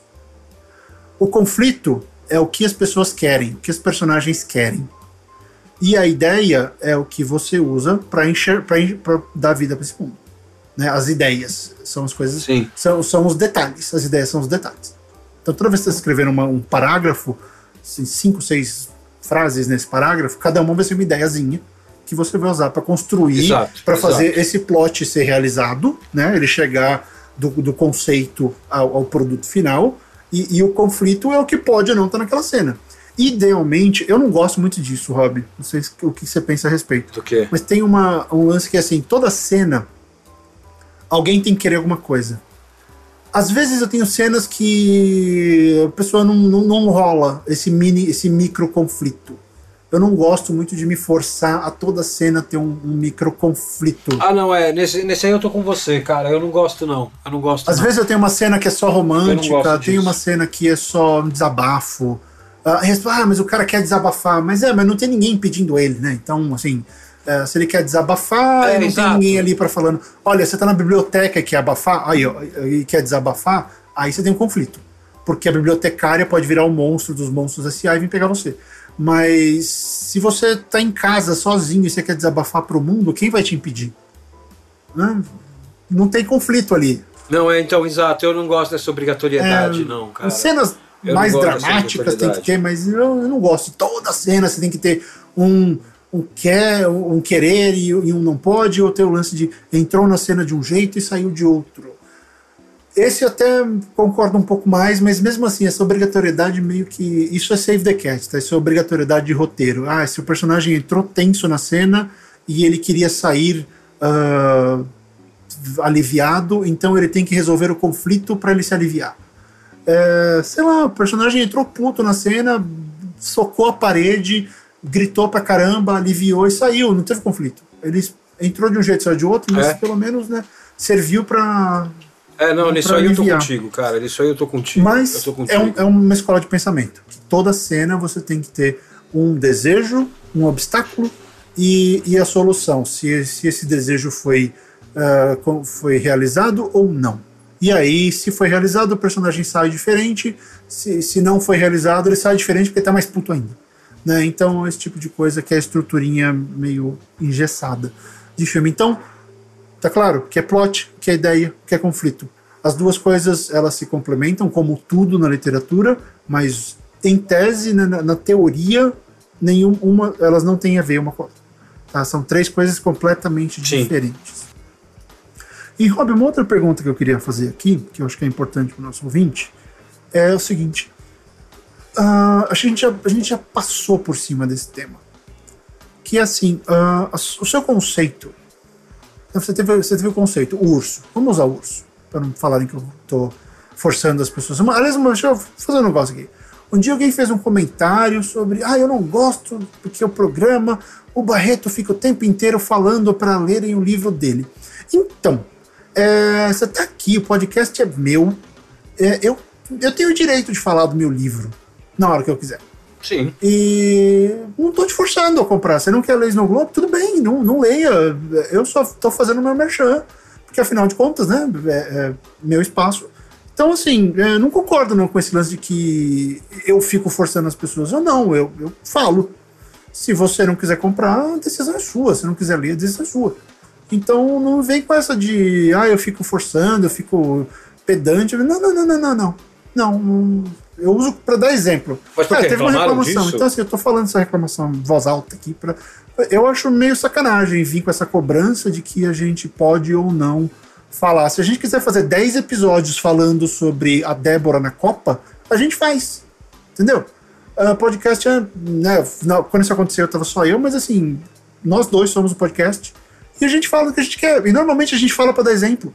O conflito é o que as pessoas querem, o que os personagens querem. E a ideia é o que você usa para encher, para dar vida para esse mundo. Né? As ideias são as coisas, Sim. são, são os detalhes. As ideias são os detalhes. Então, toda vez que você escrever uma, um parágrafo, assim, cinco, seis frases nesse parágrafo, cada uma vai ser uma ideiazinha que você vai usar para construir, para fazer esse plot ser realizado, né? Ele chegar do, do conceito ao, ao produto final. E, e o conflito é o que pode ou não estar naquela cena. Idealmente, eu não gosto muito disso, Rob. Não sei se- o que você pensa a respeito. Do que? Mas tem uma, um lance que é assim: toda cena, alguém tem que querer alguma coisa. Às vezes eu tenho cenas que a pessoa não, não, não rola esse mini, esse micro conflito. Eu não gosto muito de me forçar a toda cena ter um, um micro conflito. Ah, não, é. Nesse, nesse aí eu tô com você, cara. Eu não gosto, não. Eu não gosto. Às não. vezes eu tenho uma cena que é só romântica, tem uma cena que é só um desabafo. Ah, ah, mas o cara quer desabafar. Mas é, mas não tem ninguém pedindo ele, né? Então, assim, é, se ele quer desabafar, É, não exato. tem ninguém ali para falando, olha, você tá na biblioteca e quer abafar, aí, ó, e quer desabafar, aí você tem um conflito. Porque a bibliotecária pode virar o monstro dos monstros S.A. e vir pegar você. Mas se você tá em casa sozinho e você quer desabafar pro mundo, quem vai te impedir? Né? Não tem conflito ali. Não, é, então, exato. Eu não gosto dessa obrigatoriedade, É, não, cara. Cenas Eu mais não dramáticas tem que ter, mas eu, eu não gosto. Toda cena você tem que ter um, um quer, um querer e, e um não pode, ou tem o lance de entrou na cena de um jeito e saiu de outro. Esse eu até concordo um pouco mais, mas mesmo assim, essa obrigatoriedade meio que. Isso é save the cat, tá? Isso é obrigatoriedade de roteiro. Ah, se o personagem entrou tenso na cena e ele queria sair uh, aliviado, então ele tem que resolver o conflito para ele se aliviar. É, sei lá, o personagem entrou puto na cena, socou a parede, gritou pra caramba, aliviou e saiu, não teve conflito. Ele entrou de um jeito, saiu de outro, mas é. pelo menos né, serviu pra é, não, nisso aí eu tô contigo, cara. Nisso aí eu tô contigo. Mas tô contigo. É, um, é, uma escola de pensamento. Toda cena você tem que ter um desejo, um obstáculo e, e a solução. Se, se esse desejo foi, uh, foi realizado ou não. E aí, se foi realizado, o personagem sai diferente. Se, se não foi realizado, ele sai diferente porque tá mais puto ainda. Né? Então, esse tipo de coisa que é a estruturinha meio engessada de filme. Então, Tá claro que é plot, que é ideia, que é conflito. As duas coisas elas se complementam, como tudo na literatura, mas em tese, na, na teoria, nenhuma, elas não têm a ver uma com a outra. Tá? São três coisas completamente Sim. diferentes. E, Rob, uma outra pergunta que eu queria fazer aqui, que eu acho que é importante para o nosso ouvinte, é o seguinte. Uh, a, gente já, a gente já passou por cima desse tema. Que é assim, uh, o seu conceito então você teve, você teve o conceito, o urso. Vamos usar o urso, para não falarem que eu estou forçando as pessoas. Aliás, deixa eu fazer um negócio aqui. Um dia alguém fez um comentário sobre, ah, eu não gosto porque o programa, o Barreto fica o tempo inteiro falando para lerem o livro dele. Então, é, você está aqui, o podcast é meu, é, eu, eu tenho o direito de falar do meu livro na hora que eu quiser. Sim. E não tô te forçando a comprar. Você não quer ler Snow Globe? Tudo bem, não, não leia. Eu só tô fazendo meu merchan. Porque afinal de contas, né? É, é meu espaço. Então, assim, é, não concordo não, com esse lance de que eu fico forçando as pessoas. Eu não, eu, eu falo. Se você não quiser comprar, a decisão é sua. Se não quiser ler, a decisão é sua. Então não vem com essa de ah, eu fico forçando, eu fico pedante. Não, não, não, não, não, não. Não, eu uso para dar exemplo. Mas Cara, teve uma reclamação. Disso? Então, assim, eu tô falando essa reclamação em voz alta aqui. Pra... Eu acho meio sacanagem vir com essa cobrança de que a gente pode ou não falar. Se a gente quiser fazer 10 episódios falando sobre a Débora na Copa, a gente faz. Entendeu? Uh, podcast é. Né, quando isso aconteceu, eu tava só eu, mas assim, nós dois somos o podcast. E a gente fala o que a gente quer. E normalmente a gente fala para dar exemplo.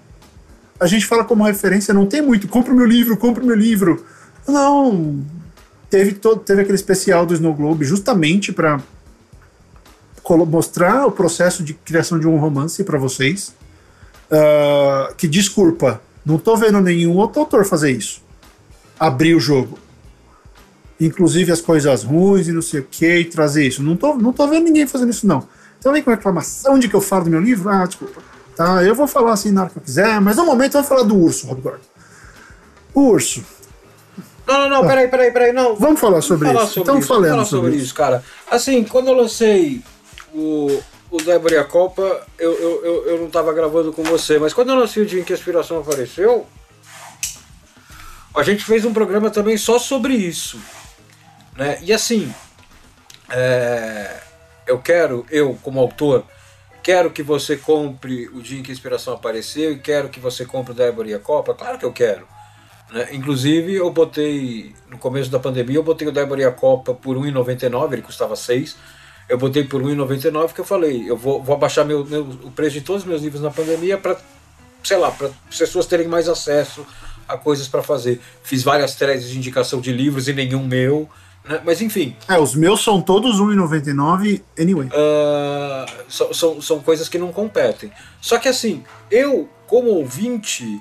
A gente fala como referência, não tem muito. Compre o meu livro, compre o meu livro. Não. Teve, todo, teve aquele especial do Snow Globe justamente para mostrar o processo de criação de um romance para vocês. Uh, que desculpa, não tô vendo nenhum outro autor fazer isso. Abrir o jogo. Inclusive as coisas ruins e não sei o que, e trazer isso. Não tô, não tô vendo ninguém fazendo isso, não. Então vem com reclamação de que eu falo do meu livro. Ah, desculpa. Tá, eu vou falar assim na hora que eu quiser, mas no momento eu vou falar do urso, Rob Gordon. O urso. Não, não, não, ah. peraí, peraí, peraí, não. Vamos falar sobre falar isso. Sobre então isso, falemos falar sobre, sobre isso. isso, cara. Assim, quando eu lancei o, o Débora e a Copa, eu, eu, eu, eu não estava gravando com você, mas quando eu lancei o dia em que a inspiração apareceu, a gente fez um programa também só sobre isso. Né? E assim, é, eu quero, eu como autor, quero que você compre o dia em que a inspiração apareceu e quero que você compre o Débora e a Copa. Claro que eu quero. Né? Inclusive, eu botei, no começo da pandemia, eu botei o Débora e a Copa por R$1,99, ele custava 6 eu botei por R$1,99 porque eu falei, eu vou, vou abaixar meu, meu, o preço de todos os meus livros na pandemia para, sei lá, para pessoas terem mais acesso a coisas para fazer. Fiz várias threads de indicação de livros e nenhum meu, né? mas enfim. É, os meus são todos R$1,99 anyway. Uh, são, são, são coisas que não competem. Só que assim, eu, como ouvinte,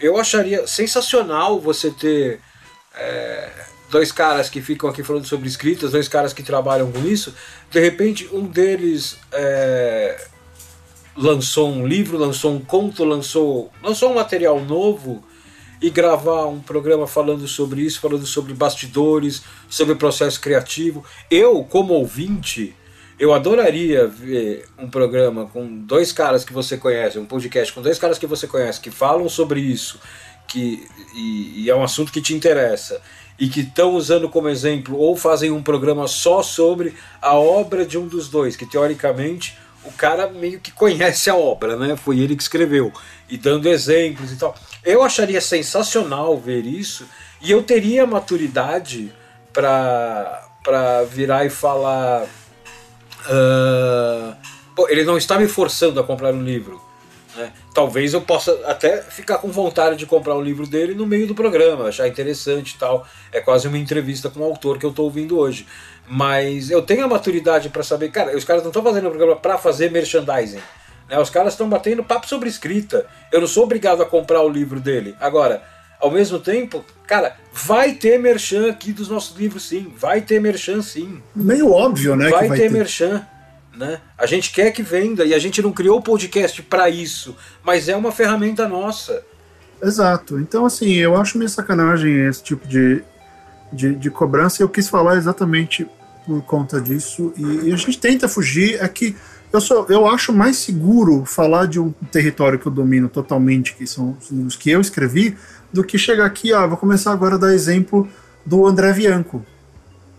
eu acharia sensacional você ter é, dois caras que ficam aqui falando sobre escritas, dois caras que trabalham com isso. De repente, um deles é, lançou um livro, lançou um conto, lançou, lançou um material novo e gravar um programa falando sobre isso, falando sobre bastidores, sobre processo criativo. Eu, como ouvinte, eu adoraria ver um programa com dois caras que você conhece, um podcast com dois caras que você conhece, que falam sobre isso, que, e, e é um assunto que te interessa, e que estão usando como exemplo ou fazem um programa só sobre a obra de um dos dois, que teoricamente o cara meio que conhece a obra, né? Foi ele que escreveu e dando exemplos e tal. Eu acharia sensacional ver isso e eu teria maturidade para virar e falar. Uh, pô, ele não está me forçando a comprar um livro. Né? Talvez eu possa até ficar com vontade de comprar o livro dele no meio do programa, achar interessante e tal. É quase uma entrevista com o autor que eu estou ouvindo hoje. Mas eu tenho a maturidade para saber, cara, os caras não estão fazendo o programa para fazer merchandising. Né? Os caras estão batendo papo sobre escrita. Eu não sou obrigado a comprar o livro dele. Agora, ao mesmo tempo, cara, vai ter merchan aqui dos nossos livros, sim. Vai ter merchan, sim. Meio óbvio, né? Vai, vai ter, ter merchan. Né? A gente quer que venda e a gente não criou o podcast para isso, mas é uma ferramenta nossa. Exato. Então, assim, eu acho meio sacanagem esse tipo de, de, de cobrança. Eu quis falar exatamente por conta disso. E, e, a gente tenta fugir. É que eu, sou, eu acho mais seguro falar de um território que eu domino totalmente, que são os livros que eu escrevi, do que chegar aqui. Ah, vou começar agora a dar exemplo do André Bianco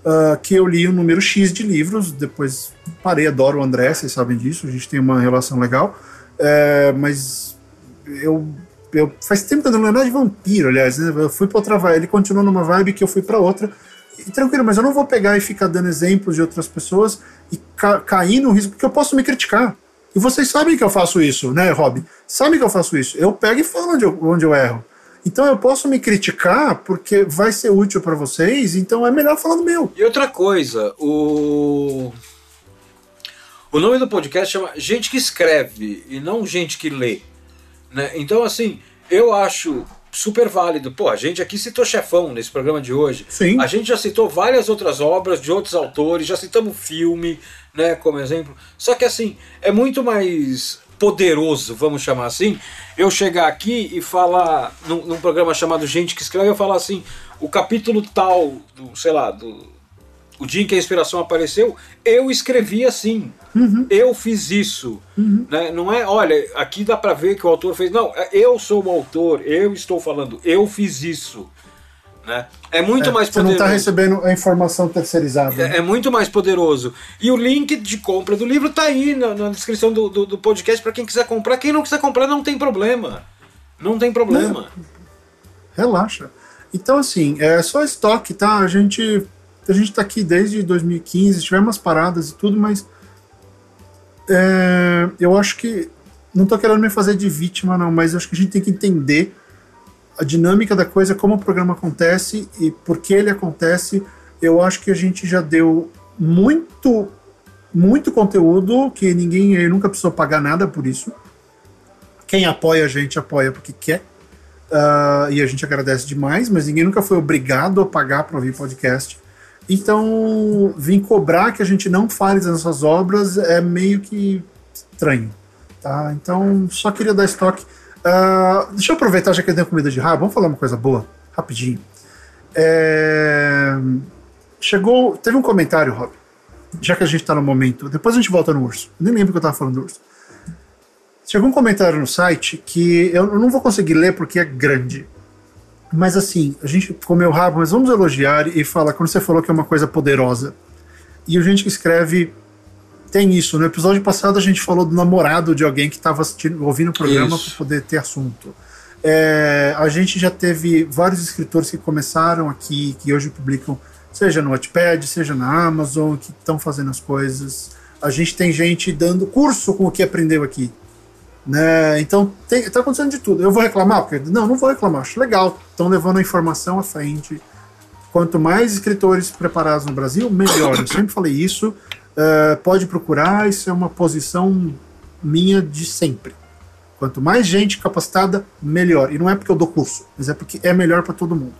uh, que eu li um número X de livros, depois parei, adoro o André, vocês sabem disso, a gente tem uma relação legal, é, mas eu, eu faz tempo que eu não lembro de vampiro, aliás, né? eu fui para outra vibe, ele continuou numa vibe que eu fui para outra, e tranquilo, mas eu não vou pegar e ficar dando exemplos de outras pessoas e ca cair no risco, porque eu posso me criticar. E vocês sabem que eu faço isso, né, Rob? Sabem que eu faço isso. Eu pego e falo onde eu, onde eu erro. Então eu posso me criticar porque vai ser útil para vocês, então é melhor falar do meu. E outra coisa, o o nome do podcast chama Gente que Escreve e não Gente que Lê. Né? Então, assim, eu acho super válido. Pô, a gente aqui citou Chefão nesse programa de hoje. Sim. A gente já citou várias outras obras de outros autores, já citamos filme, né, como exemplo. Só que, assim, é muito mais poderoso, vamos chamar assim, eu chegar aqui e falar num, num, programa chamado Gente que Escreve, eu falar assim, o capítulo tal, do, sei lá, do o dia em que a inspiração apareceu, eu escrevi assim, uhum. eu fiz isso, uhum. né? não é, olha, aqui dá para ver que o autor fez, não, é, eu sou o autor, eu estou falando, eu fiz isso. Né? É muito é, mais poderoso. Você não está recebendo a informação terceirizada. É, né? é, muito mais poderoso. E o link de compra do livro está aí na, na descrição do, do, do podcast para quem quiser comprar. Quem não quiser comprar, não tem problema. Não tem problema. Relaxa. Então, assim, é só estoque, tá? A gente a gente está aqui desde 2015, tivemos umas paradas e tudo, mas é, eu acho que não estou querendo me fazer de vítima, não, mas acho que a gente tem que entender a dinâmica da coisa, como o programa acontece e por que ele acontece, eu acho que a gente já deu muito, muito conteúdo que ninguém nunca precisou pagar nada por isso. Quem apoia a gente apoia porque quer. Uh, e a gente agradece demais, mas ninguém nunca foi obrigado a pagar para ouvir podcast. Então, vir cobrar que a gente não fale das nossas obras é meio que estranho. Tá? Então, só queria dar estoque. Uh, deixa eu aproveitar, já que eu tenho comida de rabo, vamos falar uma coisa boa, rapidinho. É... Chegou. Teve um comentário, Rob. Já que a gente está no momento. Depois a gente volta no urso. Eu nem lembro que eu estava falando do urso. Chegou um comentário no site que eu não vou conseguir ler porque é grande. Mas assim, a gente comeu rabo, mas vamos elogiar e falar quando você falou que é uma coisa poderosa. E o gente que escreve tem isso. No episódio passado a gente falou do namorado de alguém que estava ouvindo o programa para poder ter assunto. É, a gente já teve vários escritores que começaram aqui, que hoje publicam, seja no Wattpad, seja na Amazon, que estão fazendo as coisas. A gente tem gente dando curso com o que aprendeu aqui. Né? Então está acontecendo de tudo. Eu vou reclamar? Porque, não, não vou reclamar. Acho legal. Estão levando a informação à frente. Quanto mais escritores preparados no Brasil, melhor. Eu sempre falei isso. Uh, pode procurar, isso é uma posição minha de sempre. Quanto mais gente capacitada, melhor. E não é porque eu dou curso, mas é porque é melhor para todo mundo.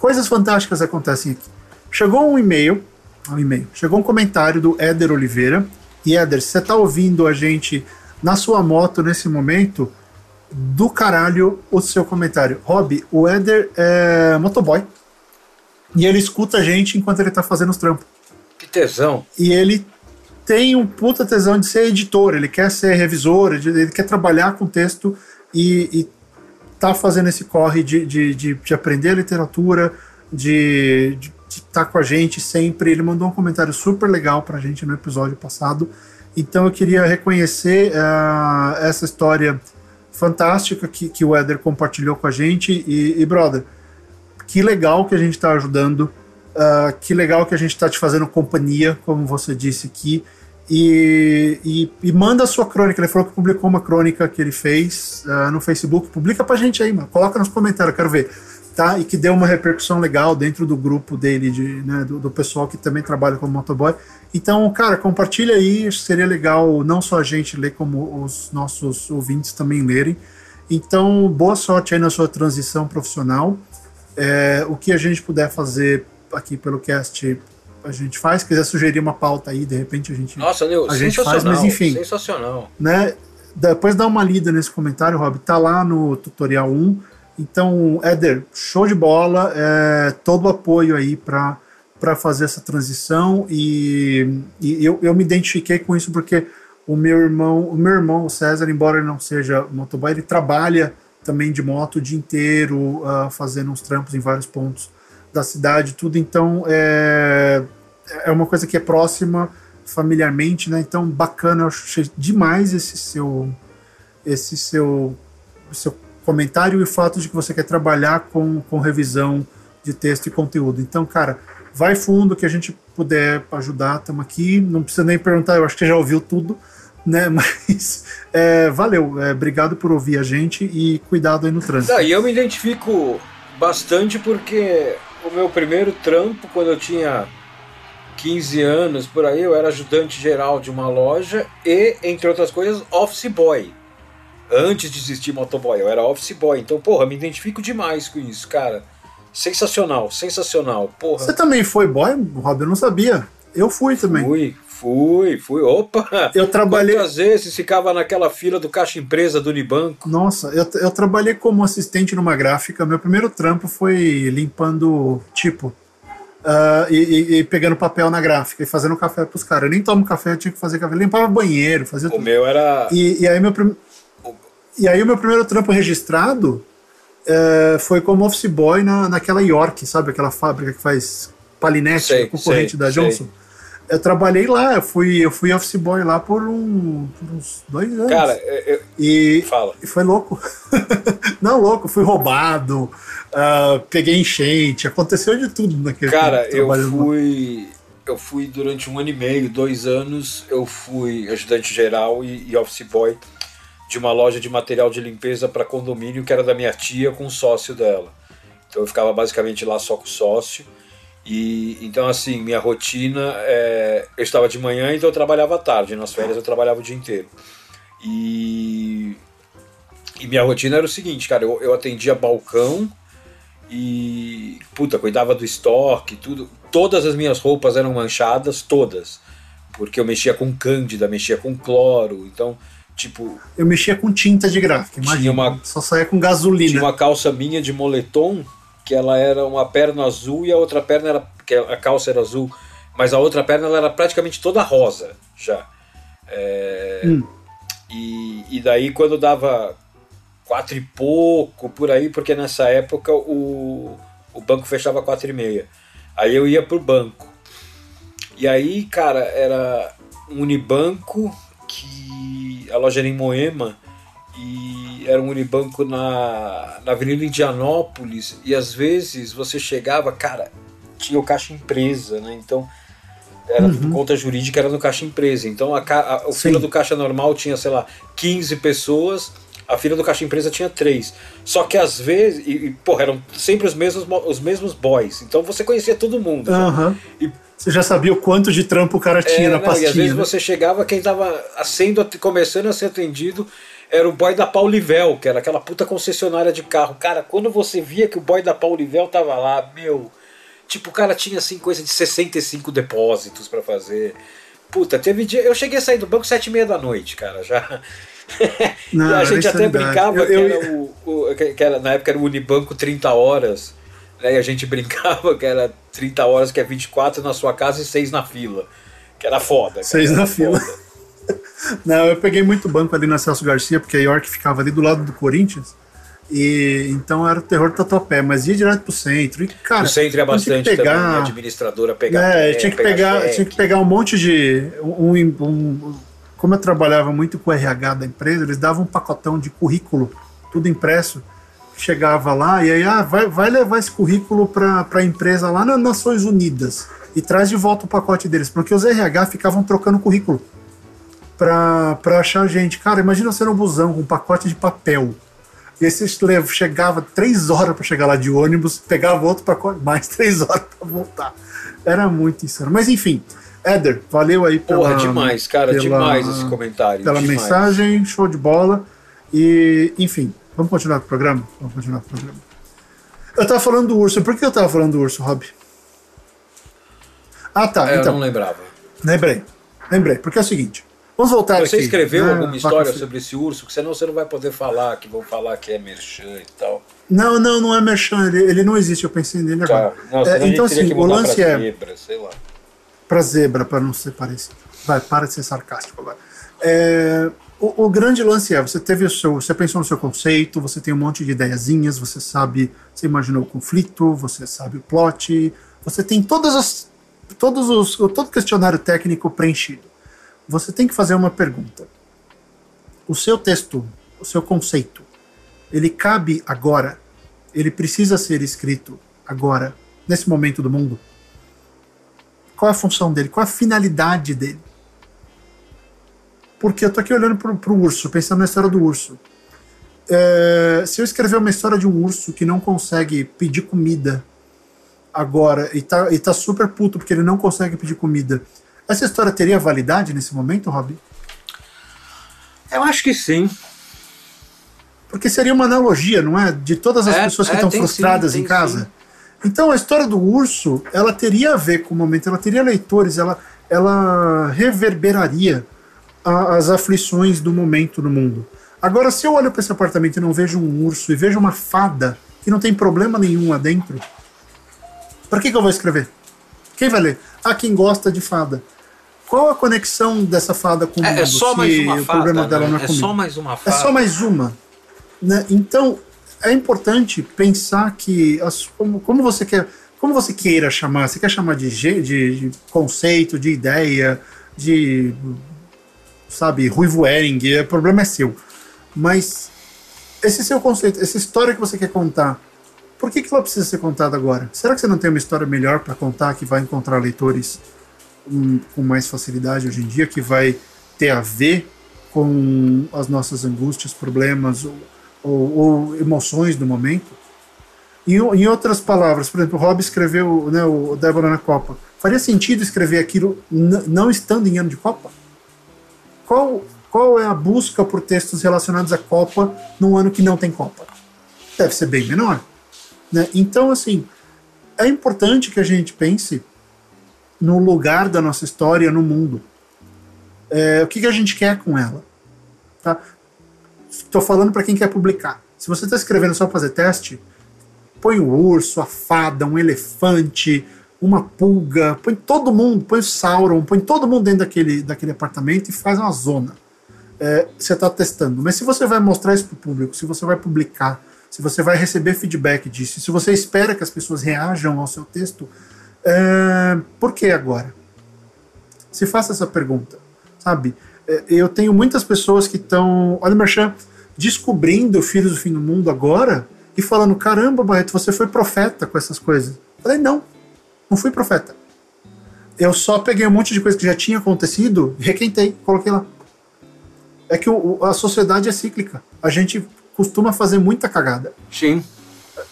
Coisas fantásticas acontecem aqui. Chegou um e-mail, um e-mail, chegou um comentário do Éder Oliveira. E Éder, você está ouvindo a gente na sua moto nesse momento, do caralho o seu comentário. Rob, o Éder é motoboy. E ele escuta a gente enquanto ele está fazendo os trampos. Tesão. E ele tem um puta tesão de ser editor, ele quer ser revisor, ele quer trabalhar com texto e, e tá fazendo esse corre de, de, de, de aprender literatura, de estar tá com a gente sempre. Ele mandou um comentário super legal para a gente no episódio passado. Então eu queria reconhecer uh, essa história fantástica que, que o Éder compartilhou com a gente. E, e brother, que legal que a gente está ajudando, uh, que legal que a gente está te fazendo companhia, como você disse aqui. E, e, e, manda a sua crônica. Ele falou que publicou uma crônica que ele fez uh, no Facebook. Publica pra gente aí, mano. Coloca nos comentários, quero ver. Tá? E que deu uma repercussão legal dentro do grupo dele, de, né, do, do pessoal que também trabalha como motoboy. Então, cara, compartilha aí. Seria legal não só a gente ler, como os nossos ouvintes também lerem. Então, boa sorte aí na sua transição profissional. É, o que a gente puder fazer aqui pelo cast a gente faz. Se quiser sugerir uma pauta aí, de repente a gente, Nossa, Leo, a gente faz, mas enfim. Sensacional. Né, depois dá uma lida nesse comentário, Rob. Tá lá no tutorial 1. Então, Éder, show de bola. É, todo o apoio aí para para fazer essa transição e, e eu, eu me identifiquei com isso porque o meu irmão, o meu irmão, o César, embora ele não seja motoboy, ele trabalha também de moto o dia inteiro, uh, fazendo uns trampos em vários pontos da cidade, tudo. Então é, é uma coisa que é próxima familiarmente, né? Então bacana, eu achei demais esse seu esse seu seu comentário e o fato de que você quer trabalhar com, com revisão de texto e conteúdo. Então, cara, vai fundo que a gente puder ajudar, estamos aqui. Não precisa nem perguntar, eu acho que já ouviu tudo, né? Mas é, valeu, é, obrigado por ouvir a gente e cuidado aí no trânsito. e eu me identifico bastante porque o meu primeiro trampo, quando eu tinha 15 anos por aí, eu era ajudante geral de uma loja e, entre outras coisas, office boy. Antes de existir motoboy, eu era office boy. Então, porra, me identifico demais com isso, cara. Sensacional, sensacional, porra. Você também foi boy, Rob? Eu não sabia. Eu fui também. Fui, fui, fui. Opa! Eu trabalhei. Quantas vezes ficava naquela fila do caixa empresa do Unibanco? Nossa, eu, eu trabalhei como assistente numa gráfica. Meu primeiro trampo foi limpando tipo. Uh, e, e, pegando papel na gráfica e fazendo café pros caras. Eu nem tomo café, eu tinha que fazer café. Eu limpava banheiro, fazia O tudo. meu era. E, e aí meu prim... E aí o meu primeiro trampo registrado é, foi como office boy na, naquela York, sabe? Aquela fábrica que faz palinete, sei, concorrente sei, da Johnson. Sei. Eu trabalhei lá, eu fui, eu fui office boy lá por, um, por uns dois anos. Cara, eu, e, fala. e foi louco. Não, louco, fui roubado, uh, peguei enchente, aconteceu de tudo naquele Cara, eu fui. Eu fui durante um ano e meio, dois anos, eu fui ajudante geral e, e office boy de uma loja de material de limpeza para condomínio que era da minha tia com o sócio dela. Então eu ficava basicamente lá só com o sócio. E então assim, minha rotina é, eu estava de manhã, então eu trabalhava à tarde, nas férias eu trabalhava o dia inteiro. E, e minha rotina era o seguinte, cara, eu, eu atendia balcão e puta, cuidava do estoque, tudo. Todas as minhas roupas eram manchadas, todas. Porque eu mexia com cândida, mexia com cloro, então Tipo. Eu mexia com tinta de gráfica, imagina. Uma, só saía com gasolina. Tinha uma calça minha de moletom, que ela era uma perna azul e a outra perna era. que a calça era azul, mas a outra perna ela era praticamente toda rosa já. É, hum. e, e daí quando dava quatro e pouco por aí, porque nessa época o, o banco fechava quatro e meia. Aí eu ia pro banco. E aí, cara, era um Unibanco que a loja era em Moema e era um Unibanco na, na Avenida Indianópolis e às vezes você chegava, cara, tinha o caixa empresa, né? Então era uhum. conta jurídica era no caixa empresa. Então a, a, a fila do caixa normal tinha, sei lá, 15 pessoas, a fila do caixa empresa tinha três. Só que às vezes, e, e porra, eram sempre os mesmos, os mesmos boys. Então você conhecia todo mundo. Uhum. E você já sabia o quanto de trampo o cara tinha é, na não, pastinha. E às vezes né? você chegava, quem estava sendo, começando a ser atendido era o boy da Paulivel, que era aquela puta concessionária de carro. Cara, quando você via que o boy da Paulivel tava lá, meu. Tipo, o cara tinha assim coisa de 65 depósitos para fazer. Puta, teve dia. Eu cheguei a sair do banco sete e meia da noite, cara, já. Não, a gente até brincava eu, eu... que, era o, o, que era, na época era o Unibanco 30 horas. Né, e a gente brincava que era 30 horas, que é 24 na sua casa e 6 na fila. Que era foda. 6 na fila. Não, eu peguei muito banco ali na Celso Garcia, porque a York ficava ali do lado do Corinthians. E então era o terror do tatuapé, mas ia direto pro centro. E, cara, o centro é bastante tinha que pegar, também, a administradora pegar. É, tinha que pegar, cheque. tinha que pegar um monte de. Um, um, como eu trabalhava muito com o RH da empresa, eles davam um pacotão de currículo, tudo impresso. Chegava lá e aí, ah, vai, vai levar esse currículo para a empresa lá nas Nações Unidas e traz de volta o pacote deles, porque os RH ficavam trocando currículo para achar gente. Cara, imagina ser um busão com um pacote de papel e aí você chegava três horas para chegar lá de ônibus, pegava outro para mais três horas para voltar. Era muito insano. Mas enfim, Éder, valeu aí pela. Porra, demais, cara, pela, demais esse comentário. Pela demais. mensagem, show de bola. E, enfim, vamos continuar com o programa? Vamos continuar com o programa. Eu tava falando do urso. Por que eu tava falando do urso, Rob? Ah, tá. É, então, eu não lembrava. Lembrei. Lembrei. Porque é o seguinte. Vamos voltar você aqui. Você escreveu né? alguma história sobre esse urso? Que senão você não vai poder falar, que vão falar que é merchan e tal. Não, não, não é merchan, ele, ele não existe, eu pensei nele tá. agora. Não, é, então, assim, o lance é. Zebra, sei lá. Pra zebra, pra não ser parecido. Vai, para de ser sarcástico agora. É, o, o, grande lance é, você teve o seu. Você pensou no seu conceito, você tem um monte de ideiazinhas, você sabe, você imaginou o conflito, você sabe o plot, você tem todas as. Todos os, todo o questionário técnico preenchido você tem que fazer uma pergunta. O seu texto, o seu conceito, ele cabe agora? Ele precisa ser escrito agora, nesse momento do mundo? Qual a função dele? Qual a finalidade dele? Porque eu tô aqui olhando pro urso, pensando na história do urso. É, se eu escrever uma história de um urso que não consegue pedir comida agora e tá, e tá super puto porque ele não consegue pedir comida essa história teria validade nesse momento, Rob? Eu acho que sim. Porque seria uma analogia, não é? De todas as é, pessoas que é, estão frustradas sim, em casa. Sim. Então a história do urso, ela teria a ver com o momento, ela teria leitores, ela, ela reverberaria a, as aflições do momento no mundo. Agora, se eu olho para esse apartamento e não vejo um urso e vejo uma fada que não tem problema nenhum lá dentro, para que, que eu vou escrever? Quem vai ler? Ah, quem gosta de fada. Qual a conexão dessa fada com o mundo? É, é só mais uma fada, problema dela né? não é, é só mais uma fada. É só mais uma. Né? Então, é importante pensar que as, como, como você quer como você queira chamar, você quer chamar de, de, de conceito, de ideia, de sabe, Ruivo Ering, o problema é seu. Mas esse seu conceito, essa história que você quer contar, por que, que ela precisa ser contada agora? Será que você não tem uma história melhor para contar que vai encontrar leitores com mais facilidade hoje em dia, que vai ter a ver com as nossas angústias, problemas ou, ou, ou emoções do momento. Em, em, outras palavras, por exemplo, o Rob escreveu né, o Débora na Copa. Faria sentido escrever aquilo não estando em ano de Copa? Qual, qual é a busca por textos relacionados à Copa num ano que não tem Copa? Deve ser bem menor. Né? Então, assim, é importante que a gente pense no lugar da nossa história no mundo. É, o que, que a gente quer com ela? Estou tá? falando para quem quer publicar. Se você está escrevendo só para fazer teste, põe o urso, a fada, um elefante, uma pulga, põe todo mundo, põe o Sauron, põe todo mundo dentro daquele, daquele apartamento e faz uma zona. É, você está testando. Mas se você vai mostrar isso para o público, se você vai publicar, se você vai receber feedback disso, se você espera que as pessoas reajam ao seu texto, é, por que agora? Se faça essa pergunta, sabe? É, eu tenho muitas pessoas que estão, olha, Merchan, descobrindo Filhos do Fim do Mundo agora e falando: caramba, Barreto, você foi profeta com essas coisas. Eu falei: não, não fui profeta. Eu só peguei um monte de coisa que já tinha acontecido, requentei, coloquei lá. É que o, a sociedade é cíclica. A gente costuma fazer muita cagada. Sim.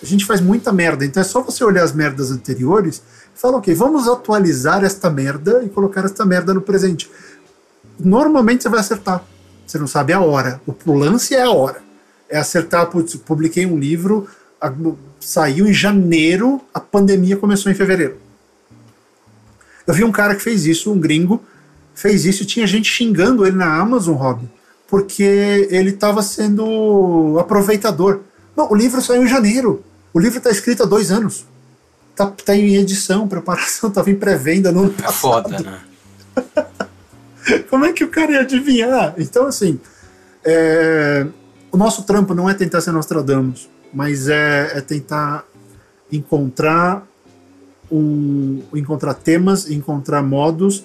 A gente faz muita merda. Então é só você olhar as merdas anteriores fala, ok, vamos atualizar esta merda e colocar esta merda no presente. Normalmente você vai acertar. Você não sabe a hora. O lance é a hora. É acertar, putz, publiquei um livro, saiu em janeiro, a pandemia começou em fevereiro. Eu vi um cara que fez isso, um gringo, fez isso e tinha gente xingando ele na Amazon, Rob, porque ele estava sendo aproveitador. Não, o livro saiu em janeiro. O livro está escrito há dois anos tá, tá em edição, preparação, tava em pré-venda no ano É foda, né? Como é que o cara ia adivinhar? Então, assim, é, o nosso trampo não é tentar ser Nostradamus, mas é, é tentar encontrar um, encontrar temas, encontrar modos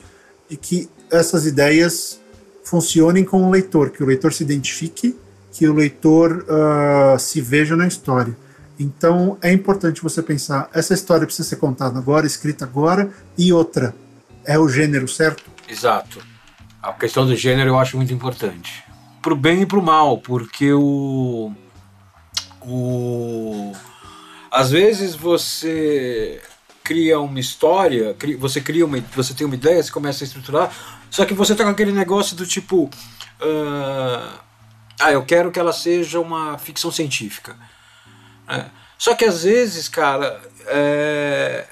de que essas ideias funcionem com o leitor, que o leitor se identifique, que o leitor uh, se veja na história. Então é importante você pensar: essa história precisa ser contada agora, escrita agora, e outra, é o gênero certo? Exato. A questão do gênero eu acho muito importante. Pro bem e pro mal, porque o. o às vezes você cria uma história, você cria uma, você tem uma ideia, você começa a estruturar, só que você tá com aquele negócio do tipo, uh, ah, eu quero que ela seja uma ficção científica. É. Só que às vezes, cara, é,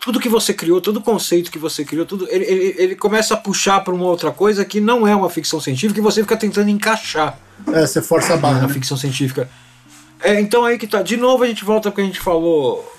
tudo que você criou, todo conceito que você criou, tudo, ele, ele, ele começa a puxar para uma outra coisa que não é uma ficção científica e você fica tentando encaixar. É, você força a barra. Na né? ficção científica. É, então aí que tá. De novo a gente volta porque a gente falou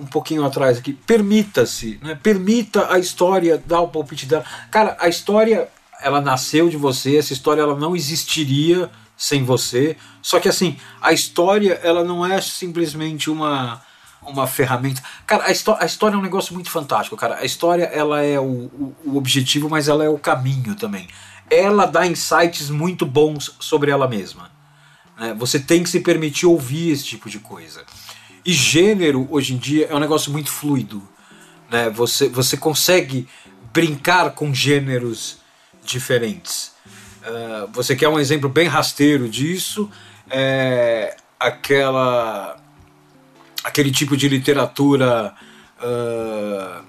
um pouquinho atrás aqui. Permita-se, né? Permita a história dar o palpite dela. Cara, a história, ela nasceu de você, essa história ela não existiria sem você. Só que assim, a história, ela não é simplesmente uma uma ferramenta. Cara, a, a, história é um negócio muito fantástico, cara. A história ela é o, o, o, objetivo, mas ela é o caminho também. Ela dá insights muito bons sobre ela mesma. Né? Você tem que se permitir ouvir esse tipo de coisa. E gênero, hoje em dia, é um negócio muito fluido. Né? Você, você consegue brincar com gêneros diferentes. Uh, você quer um exemplo bem rasteiro disso? É aquela aquele tipo de literatura uh,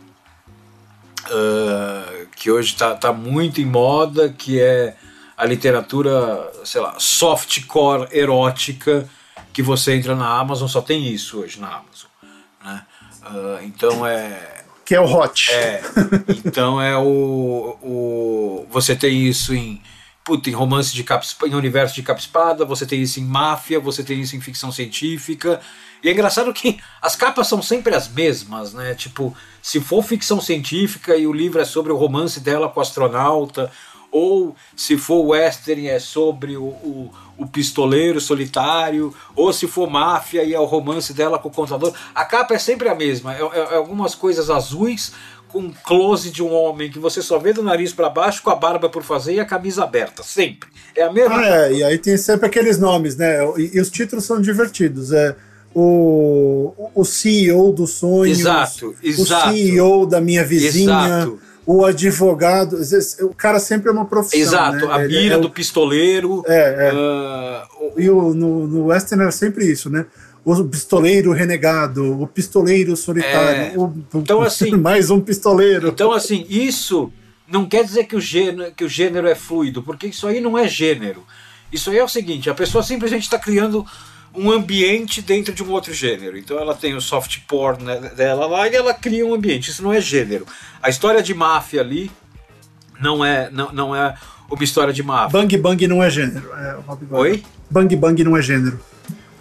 uh, que hoje está tá muito em moda, que é a literatura, sei lá, softcore erótica, que você entra na Amazon, só tem isso hoje na Amazon. Né? Uh, então é. Que é o hot. É. Então é o, o. Você tem isso em. Puta, em romance de capa, em universo de capa espada, você tem isso em máfia, você tem isso em ficção científica. E é engraçado que as capas são sempre as mesmas, né? Tipo, se for ficção científica e o livro é sobre o romance dela com o astronauta, ou se for western é sobre o, o, o, pistoleiro solitário, ou se for máfia e é o romance dela com o contador. A capa é sempre a mesma, é, é, é algumas coisas azuis com close de um homem que você só vê do nariz para baixo, com a barba por fazer e a camisa aberta, sempre. É a mesma. Ah, é, e aí tem sempre aqueles nomes, né? E, e os títulos são divertidos. É o, o CEO do sonho, exato, exato. o CEO da minha vizinha. Exato o advogado, o cara sempre é uma profissão. Exato, né? a mira é, do pistoleiro. É, é. Uh, e o, no, no Western era sempre isso, né? O pistoleiro renegado, o pistoleiro solitário, é, o, então, assim, mais um pistoleiro. Então, assim, isso não quer dizer que o, gênero, que o gênero é fluido, porque isso aí não é gênero. Isso aí é o seguinte: a pessoa simplesmente está criando um ambiente dentro de um outro gênero. Então ela tem o soft porn dela lá e ela cria um ambiente. Isso não é gênero. A história de máfia ali não é, não, não é uma história de máfia. Bang Bang não é gênero. É, Oi? Bang Bang não é gênero.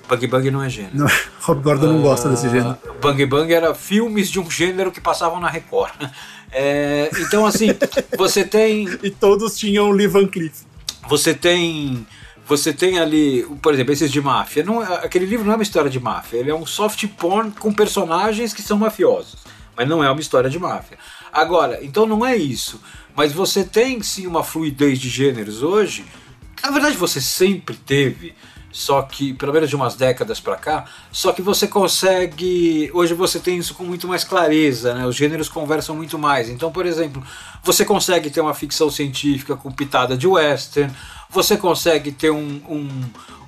Bang Bang não é gênero. Não, Rob Gordon uh, não gosta desse ah, gênero. Bang Bang era filmes de um gênero que passavam na Record. É, então, assim, você tem. E todos tinham Lee Van Cleef. Você tem você tem ali, por exemplo, esses de máfia. Não, é, aquele livro não é uma história de máfia, ele é um soft porn com personagens que são mafiosos. Mas não é uma história de máfia. Agora, então não é isso. Mas você tem sim uma fluidez de gêneros hoje. Na verdade, você sempre teve só que pelo menos de umas décadas para cá, só que você consegue, hoje você tem isso com muito mais clareza, né? Os gêneros conversam muito mais. Então, por exemplo, você consegue ter uma ficção científica com pitada de western, você consegue ter um, um,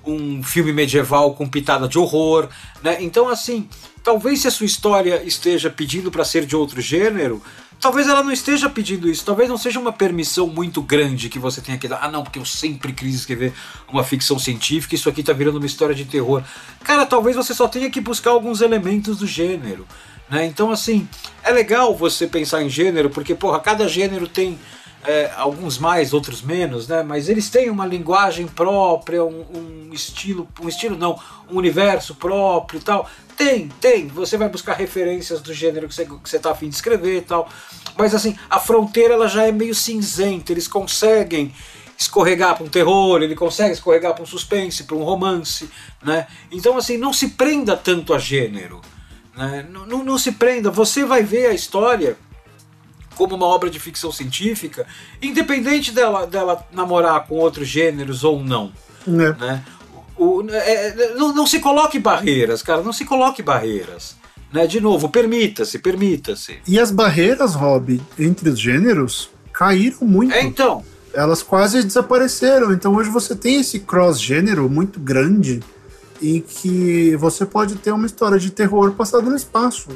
um filme medieval com pitada de horror, né? Então, assim, talvez se a sua história esteja pedindo para ser de outro gênero, talvez ela não esteja pedindo isso, talvez não seja uma permissão muito grande que você tenha que dar. Ah, não, porque eu sempre quis escrever uma ficção científica, isso aqui tá virando uma história de terror. Cara, talvez você só tenha que buscar alguns elementos do gênero. Né? Então, assim, é legal você pensar em gênero, porque, porra, cada gênero tem é, alguns mais, outros menos, né? Mas eles têm uma linguagem própria, um, um, estilo, um estilo não, um universo próprio e tal. Tem, tem. Você vai buscar referências do gênero que você, que você tá afim de escrever e tal. Mas assim, a fronteira ela já é meio cinzenta, eles conseguem escorregar para um terror, ele consegue escorregar para um suspense, para um romance, né? Então assim, não se prenda tanto a gênero, né? Não, não, não se prenda, você vai ver a história como uma obra de ficção científica, independente dela, dela namorar com outros gêneros ou não. É. Né? O, é, não, não, se coloque barreiras, cara, não se coloque barreiras. Né? De novo, permita-se, permita-se. E as barreiras, Rob, entre os gêneros caíram muito. É, então. Elas quase desapareceram. Então hoje você tem esse cross-gênero muito grande em que você pode ter uma história de terror passada no espaço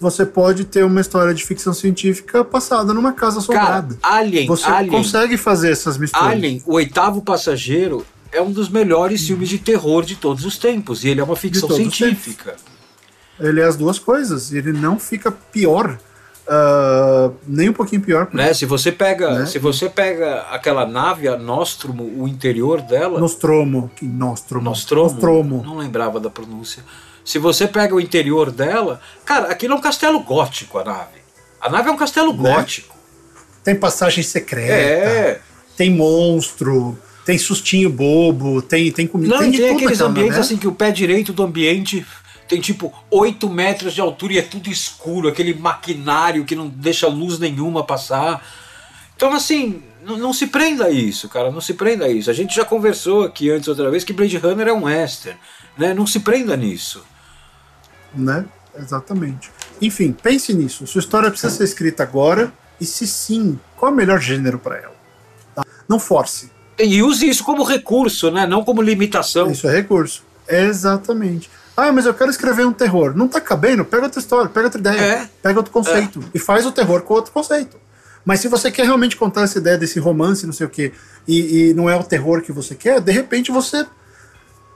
você pode ter uma história de ficção científica passada numa casa assombrada. Cara, Alien. Você Alien, consegue fazer essas misturas. Alien, o oitavo passageiro, é um dos melhores filmes de terror de todos os tempos. E ele é uma ficção científica. Ele é as duas coisas. Ele não fica pior. Uh, nem um pouquinho pior. Né? Se você pega, né? se você pega aquela nave, a Nostromo, o interior dela. Nostromo, que Nostromo. Nostromo. Nostromo. Não lembrava da pronúncia. Se você pega o interior dela, cara, aquilo é um castelo gótico a nave. A nave é um castelo né? gótico. Tem passagem secreta. É. Tem monstro. Tem sustinho bobo. Tem, tem comida. Não, tem, tem aqueles ambientes né? assim que o pé direito do ambiente tem tipo 8 metros de altura e é tudo escuro, aquele maquinário que não deixa luz nenhuma passar. Então, assim, não, não, se prenda a isso, cara, não se prenda a isso. A gente já conversou aqui antes outra vez que Blade Runner é um western, né? Não se prenda nisso né? Exatamente. Enfim, pense nisso. Sua história precisa ser escrita agora e se sim, qual é o melhor gênero para ela? Tá? Não force. E use isso como recurso, né? Não como limitação. Isso é recurso. Exatamente. Ah, mas eu quero escrever um terror. Não tá cabendo? Pega outra história, pega outra ideia, é. pega outro conceito é. e faz o terror com outro conceito. Mas se você quer realmente contar essa ideia desse romance, não sei o quê, e, e não é o terror que você quer, de repente você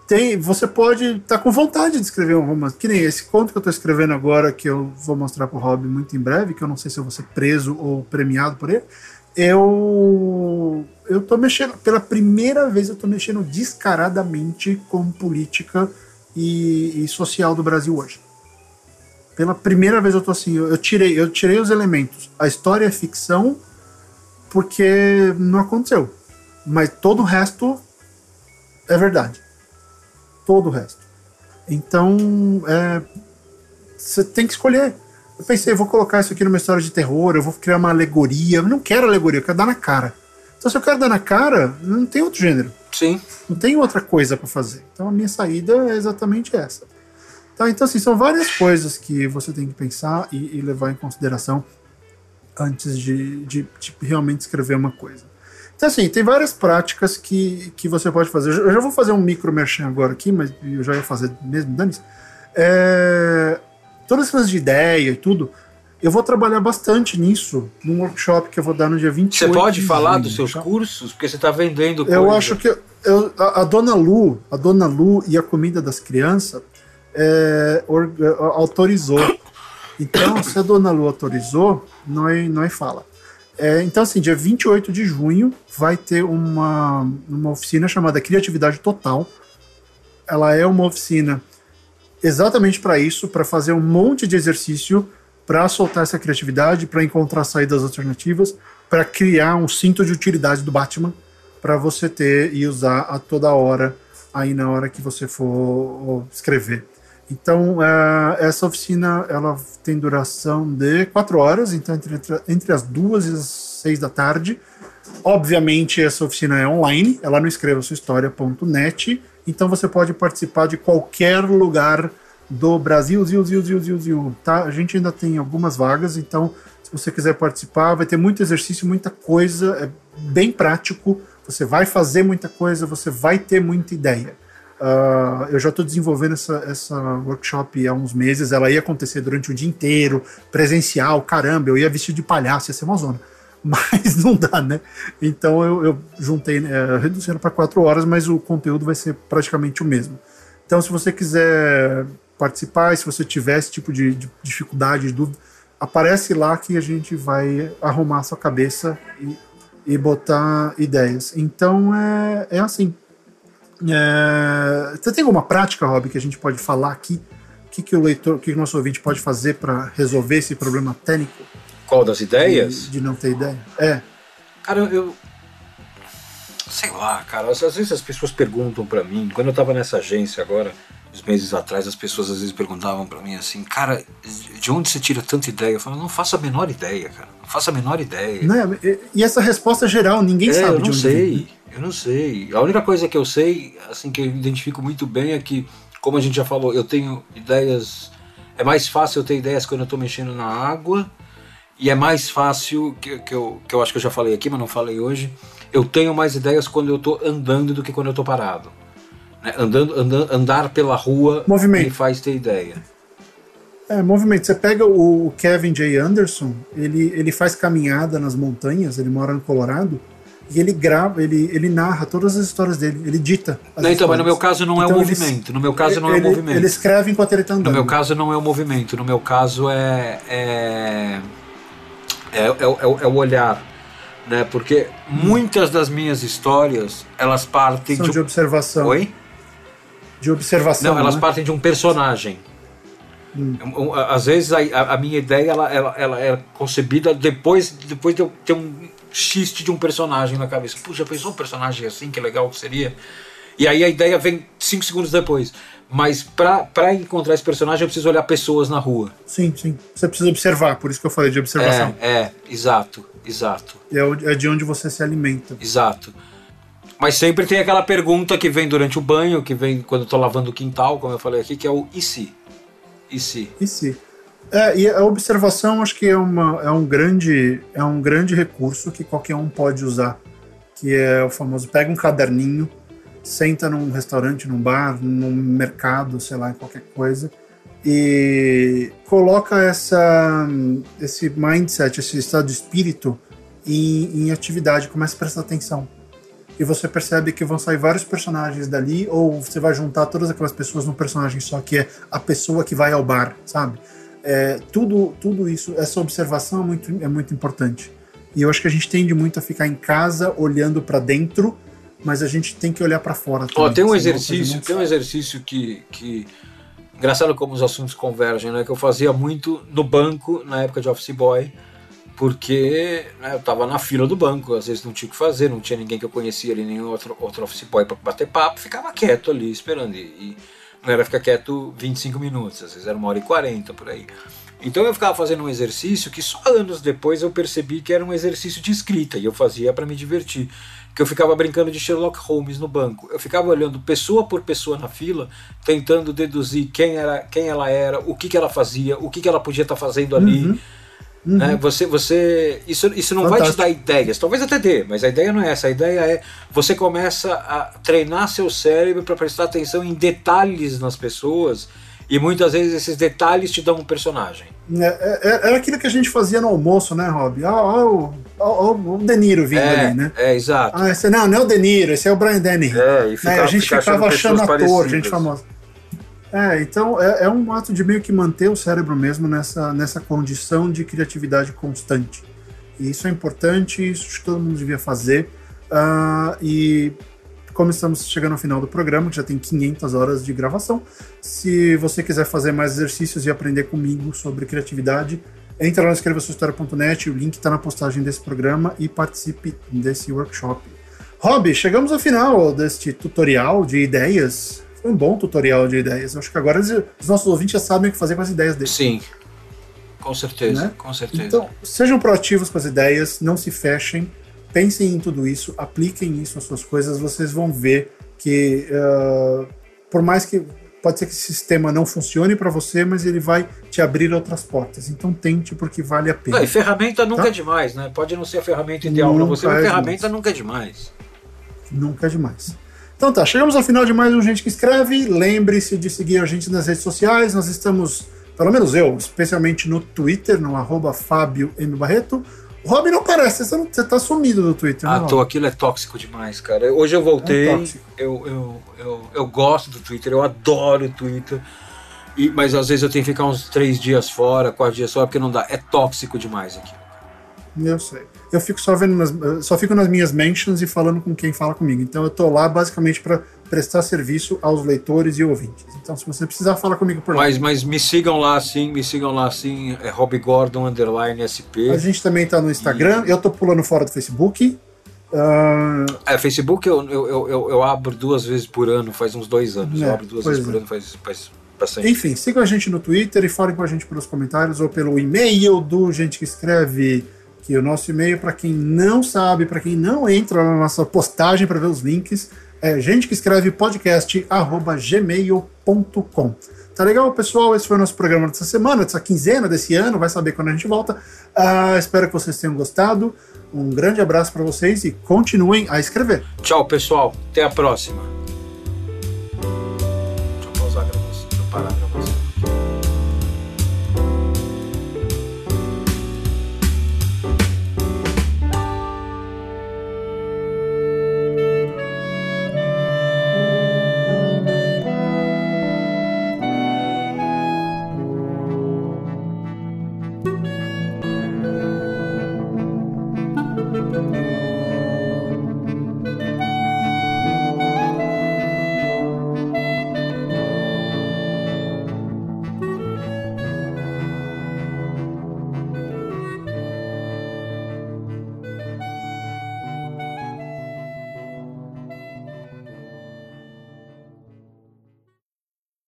tem, você pode estar tá com vontade de escrever um romance. Que nem esse conto que eu estou escrevendo agora, que eu vou mostrar para o Rob muito em breve, que eu não sei se eu vou ser preso ou premiado por ele. Eu eu tô mexendo, pela primeira vez eu estou mexendo descaradamente com política e, e, social do Brasil hoje. Pela primeira vez eu tô assim, eu, eu tirei, eu tirei os elementos. A história é ficção porque não aconteceu. Mas todo o resto é verdade todo o resto. Então, é, você tem que escolher. Eu pensei, eu vou colocar isso aqui numa história de terror, eu vou criar uma alegoria. Eu não quero alegoria, eu quero dar na cara. Então, se eu quero dar na cara, não tem outro gênero. Sim. Não tem outra coisa para fazer. Então, a minha saída é exatamente essa. Tá, então, assim, são várias coisas que você tem que pensar e, e levar em consideração antes de, de, de realmente escrever uma coisa. Então, assim, tem várias práticas que, que você pode fazer. Eu já vou fazer um micro merchan agora aqui, mas eu já ia fazer mesmo, dane é, Todas as coisas de ideia e tudo, eu vou trabalhar bastante nisso num workshop que eu vou dar no dia 28 Você pode falar junho, dos seus tá? cursos? Porque você está vendendo coisa. Eu acho que eu, a, a, Dona Lu, a Dona Lu e a comida das crianças é, or, autorizou. Então, se a Dona Lu autorizou, nós, nós fala. É, então, assim, dia 28 de junho vai ter uma, uma oficina chamada Criatividade Total. Ela é uma oficina exatamente para isso, para fazer um monte de exercício para soltar essa criatividade, para encontrar saídas alternativas, para criar um cinto de utilidade do Batman para você ter e usar a toda hora aí na hora que você for escrever. Então, uh, essa oficina ela tem duração de quatro horas, então entre, entre as duas e as seis da tarde. Obviamente, essa oficina é online, ela no escreva sua história.net, então você pode participar de qualquer lugar do Brasil, ziu, ziu, ziu, ziu, ziu, tá? A gente ainda tem algumas vagas, então se você quiser participar, vai ter muito exercício, muita coisa, é bem prático, você vai fazer muita coisa, você vai ter muita ideia. Uh, eu já estou desenvolvendo essa, essa workshop há uns meses. Ela ia acontecer durante o dia inteiro, presencial, caramba, eu ia vestido de palhaço, ia ser uma zona. Mas não dá, né? Então eu, eu juntei, é, reduzindo para quatro horas, mas o conteúdo vai ser praticamente o mesmo. Então, se você quiser participar, se você tiver esse tipo de, de dificuldade, de dúvida, aparece lá que a gente vai arrumar a sua cabeça e, e botar ideias. Então é, é assim. É, você tem alguma prática, Rob, que a gente pode falar aqui? O que, que o leitor, o que, que o nosso ouvinte pode fazer para resolver esse problema técnico? Qual das ideias? De, de, não ter ideia. É. Cara, eu. sei lá, cara, às vezes as pessoas perguntam para mim, quando eu tava nessa agência agora, uns meses atrás, as pessoas às vezes perguntavam para mim assim, cara, de onde você tira tanta ideia? Eu falo, não faço a menor ideia, cara, não faço a menor ideia. Não, e essa resposta é geral, ninguém é, sabe eu de não onde sei, vem. Eu não sei. A única coisa que eu sei, assim, que eu identifico muito bem é que, como a gente já falou, eu tenho ideias. É mais fácil eu ter ideias quando eu tô mexendo na água. E é mais fácil, que, que, eu, que eu acho que eu já falei aqui, mas não falei hoje. Eu tenho mais ideias quando eu tô andando do que quando eu tô parado. Né? Andando, andando, andar pela rua Movimento. me faz ter ideia. É, movimento. Você pega o Kevin J. Anderson, ele, ele faz caminhada nas montanhas, ele mora no Colorado, e ele grava, ele, ele narra todas as histórias dele, ele dita. as Não, então, mas no meu caso não é o Então, ele- movimento. No meu caso não é o ele, movimento. Ele escreve enquanto ele tá andando. No meu caso não é o movimento, no meu caso é é, é, é, o- é é o olhar, né? Porque muitas das minhas histórias elas partem São de de observação. Oi? De observação. Não, elas né? partem de um personagem. Hum. Um- um- Às vezes a, a- a minha ideia ela, ela, ela é concebida depois, depois de eu ter um xiste de um personagem na cabeça. Puxa, pensou um personagem assim, que legal que seria? E aí a ideia vem cinco segundos depois. Mas pra, pra encontrar esse personagem eu preciso olhar pessoas na rua. Sim, sim. Você precisa observar, por isso que eu falei de observação. É, é, exato, exato, É, é de onde você se alimenta. exato. Mas sempre tem aquela pergunta que vem durante o banho, que vem quando eu tô lavando o quintal, como eu falei aqui, que é o e se? E se? E se? É, e a observação acho que é, uma, é, um grande, é um grande recurso que qualquer um pode usar, que é o famoso pega um caderninho, senta num restaurante, num bar, num mercado, sei lá, em qualquer coisa, e coloca essa, esse mindset, esse estado de espírito em, em atividade, começa a prestar atenção. E você percebe que vão sair vários personagens dali, ou você vai juntar todas aquelas pessoas num personagem só, que é a pessoa que vai ao bar, sabe? É, tudo, tudo isso, essa observação é muito, é muito importante. E eu acho que a gente tende muito a ficar em casa olhando para dentro, mas a gente tem que olhar para fora. Ó, também, tem um exercício, tem um exercício que, que. Engraçado como os assuntos convergem, né? Que eu fazia muito no banco na época de office boy, porque né, eu tava na fila do banco, às vezes não tinha o que fazer, não tinha ninguém que eu conhecia ali, nenhum outro, outro office boy para bater papo, ficava quieto ali esperando. E, e não era ficar quieto 25 minutos, às vezes era uma hora e 40 por aí. Então eu ficava fazendo um exercício que só anos depois eu percebi que era um exercício de escrita e eu fazia para me divertir. Que eu ficava brincando de Sherlock Holmes no banco. Eu ficava olhando pessoa por pessoa na fila, tentando deduzir quem, era, quem ela era, o que, que ela fazia, o que, que ela podia estar fazendo ali. Uhum. Né? Você, você, isso, isso não vai te Fantástico. dar ideias, talvez até dê, mas a ideia não é essa. A ideia é você começa a treinar seu cérebro para prestar atenção em detalhes nas pessoas e muitas vezes esses detalhes te dão um personagem. É, é, era aquilo que a gente fazia no almoço, né, Rob? Ó, ó, o- ó, ó o De Niro vindo é, ali, né? é, exato. Ah, esse não, não é o De Niro, esse é o Brian Denny. É, e Né, a gente fica ficava achando pessoas ator, parecidas. gente famosa. É, então é, é um ato de meio que manter o cérebro mesmo nessa, nessa condição de criatividade constante. E isso é importante, isso todo mundo devia fazer. Ah, e como estamos chegando ao final do programa, que já tem 500 horas de gravação, se você quiser fazer mais exercícios e aprender comigo sobre criatividade, entra lá no escrevasuahistoria.net, o link está na postagem desse programa e participe desse workshop. Rob, chegamos ao final deste tutorial de ideias. Foi um bom tutorial de ideias. Eu acho que agora os nossos ouvintes já sabem o que fazer com as ideias deles. Sim, com certeza, Né? com certeza. Então, sejam proativos com as ideias, não se fechem, pensem em tudo isso, apliquem isso às suas coisas, vocês vão ver que, ah, por mais que pode ser que esse sistema não funcione para você, mas ele vai te abrir outras portas. Então, tente porque vale a pena. Não, e ferramenta nunca Tá? é demais, né? Pode não ser a ferramenta ideal para você, mas é ferramenta demais. nunca é demais. Nunca é demais. Então tá, chegamos ao final de mais um Gente que Escreve. Lembre-se de seguir a gente nas redes sociais. Nós estamos, pelo menos eu, especialmente no Twitter, no arroba Fábio M. Barreto. O Rob não parece, você, não, você tá sumido do Twitter, Ah, né, tô, Rob? aquilo é tóxico demais, cara. Hoje eu voltei, É tóxico. eu, eu, eu, eu gosto do Twitter, eu adoro o Twitter. E, mas às vezes eu tenho que ficar uns três dias fora, quatro dias fora, porque não dá. É tóxico demais aqui. Eu sei. Eu fico só vendo, nas, eu só fico nas minhas mentions e falando com quem fala comigo. Então eu tô lá basicamente para prestar serviço aos leitores e ouvintes. Então se você precisar, fala comigo por lá. Mas, mas me sigam lá sim, me sigam lá sim, é Rob Gordon underline SP. A gente também tá no Instagram. Eu tô pulando fora do Facebook. Uh... É, Facebook eu, eu, eu, eu, abro duas vezes por ano, faz uns dois anos. É, eu abro duas vezes é. por ano, faz, faz bastante. Enfim, sigam a gente no Twitter e falem com a gente pelos comentários ou pelo e-mail do Gente que Escreve que o nosso e-mail, para quem não sabe, para quem não entra na nossa postagem para ver os links, é gente que escreve podcast arroba gmail.com. Tá legal, pessoal? Esse foi o nosso programa dessa semana, dessa quinzena, desse ano. Vai saber quando a gente volta. Uh, espero que vocês tenham gostado. Um grande abraço para vocês e continuem a escrever. Tchau, pessoal. Até a próxima. Deixa eu pausar a gravação. Deixa eu parar a gravação.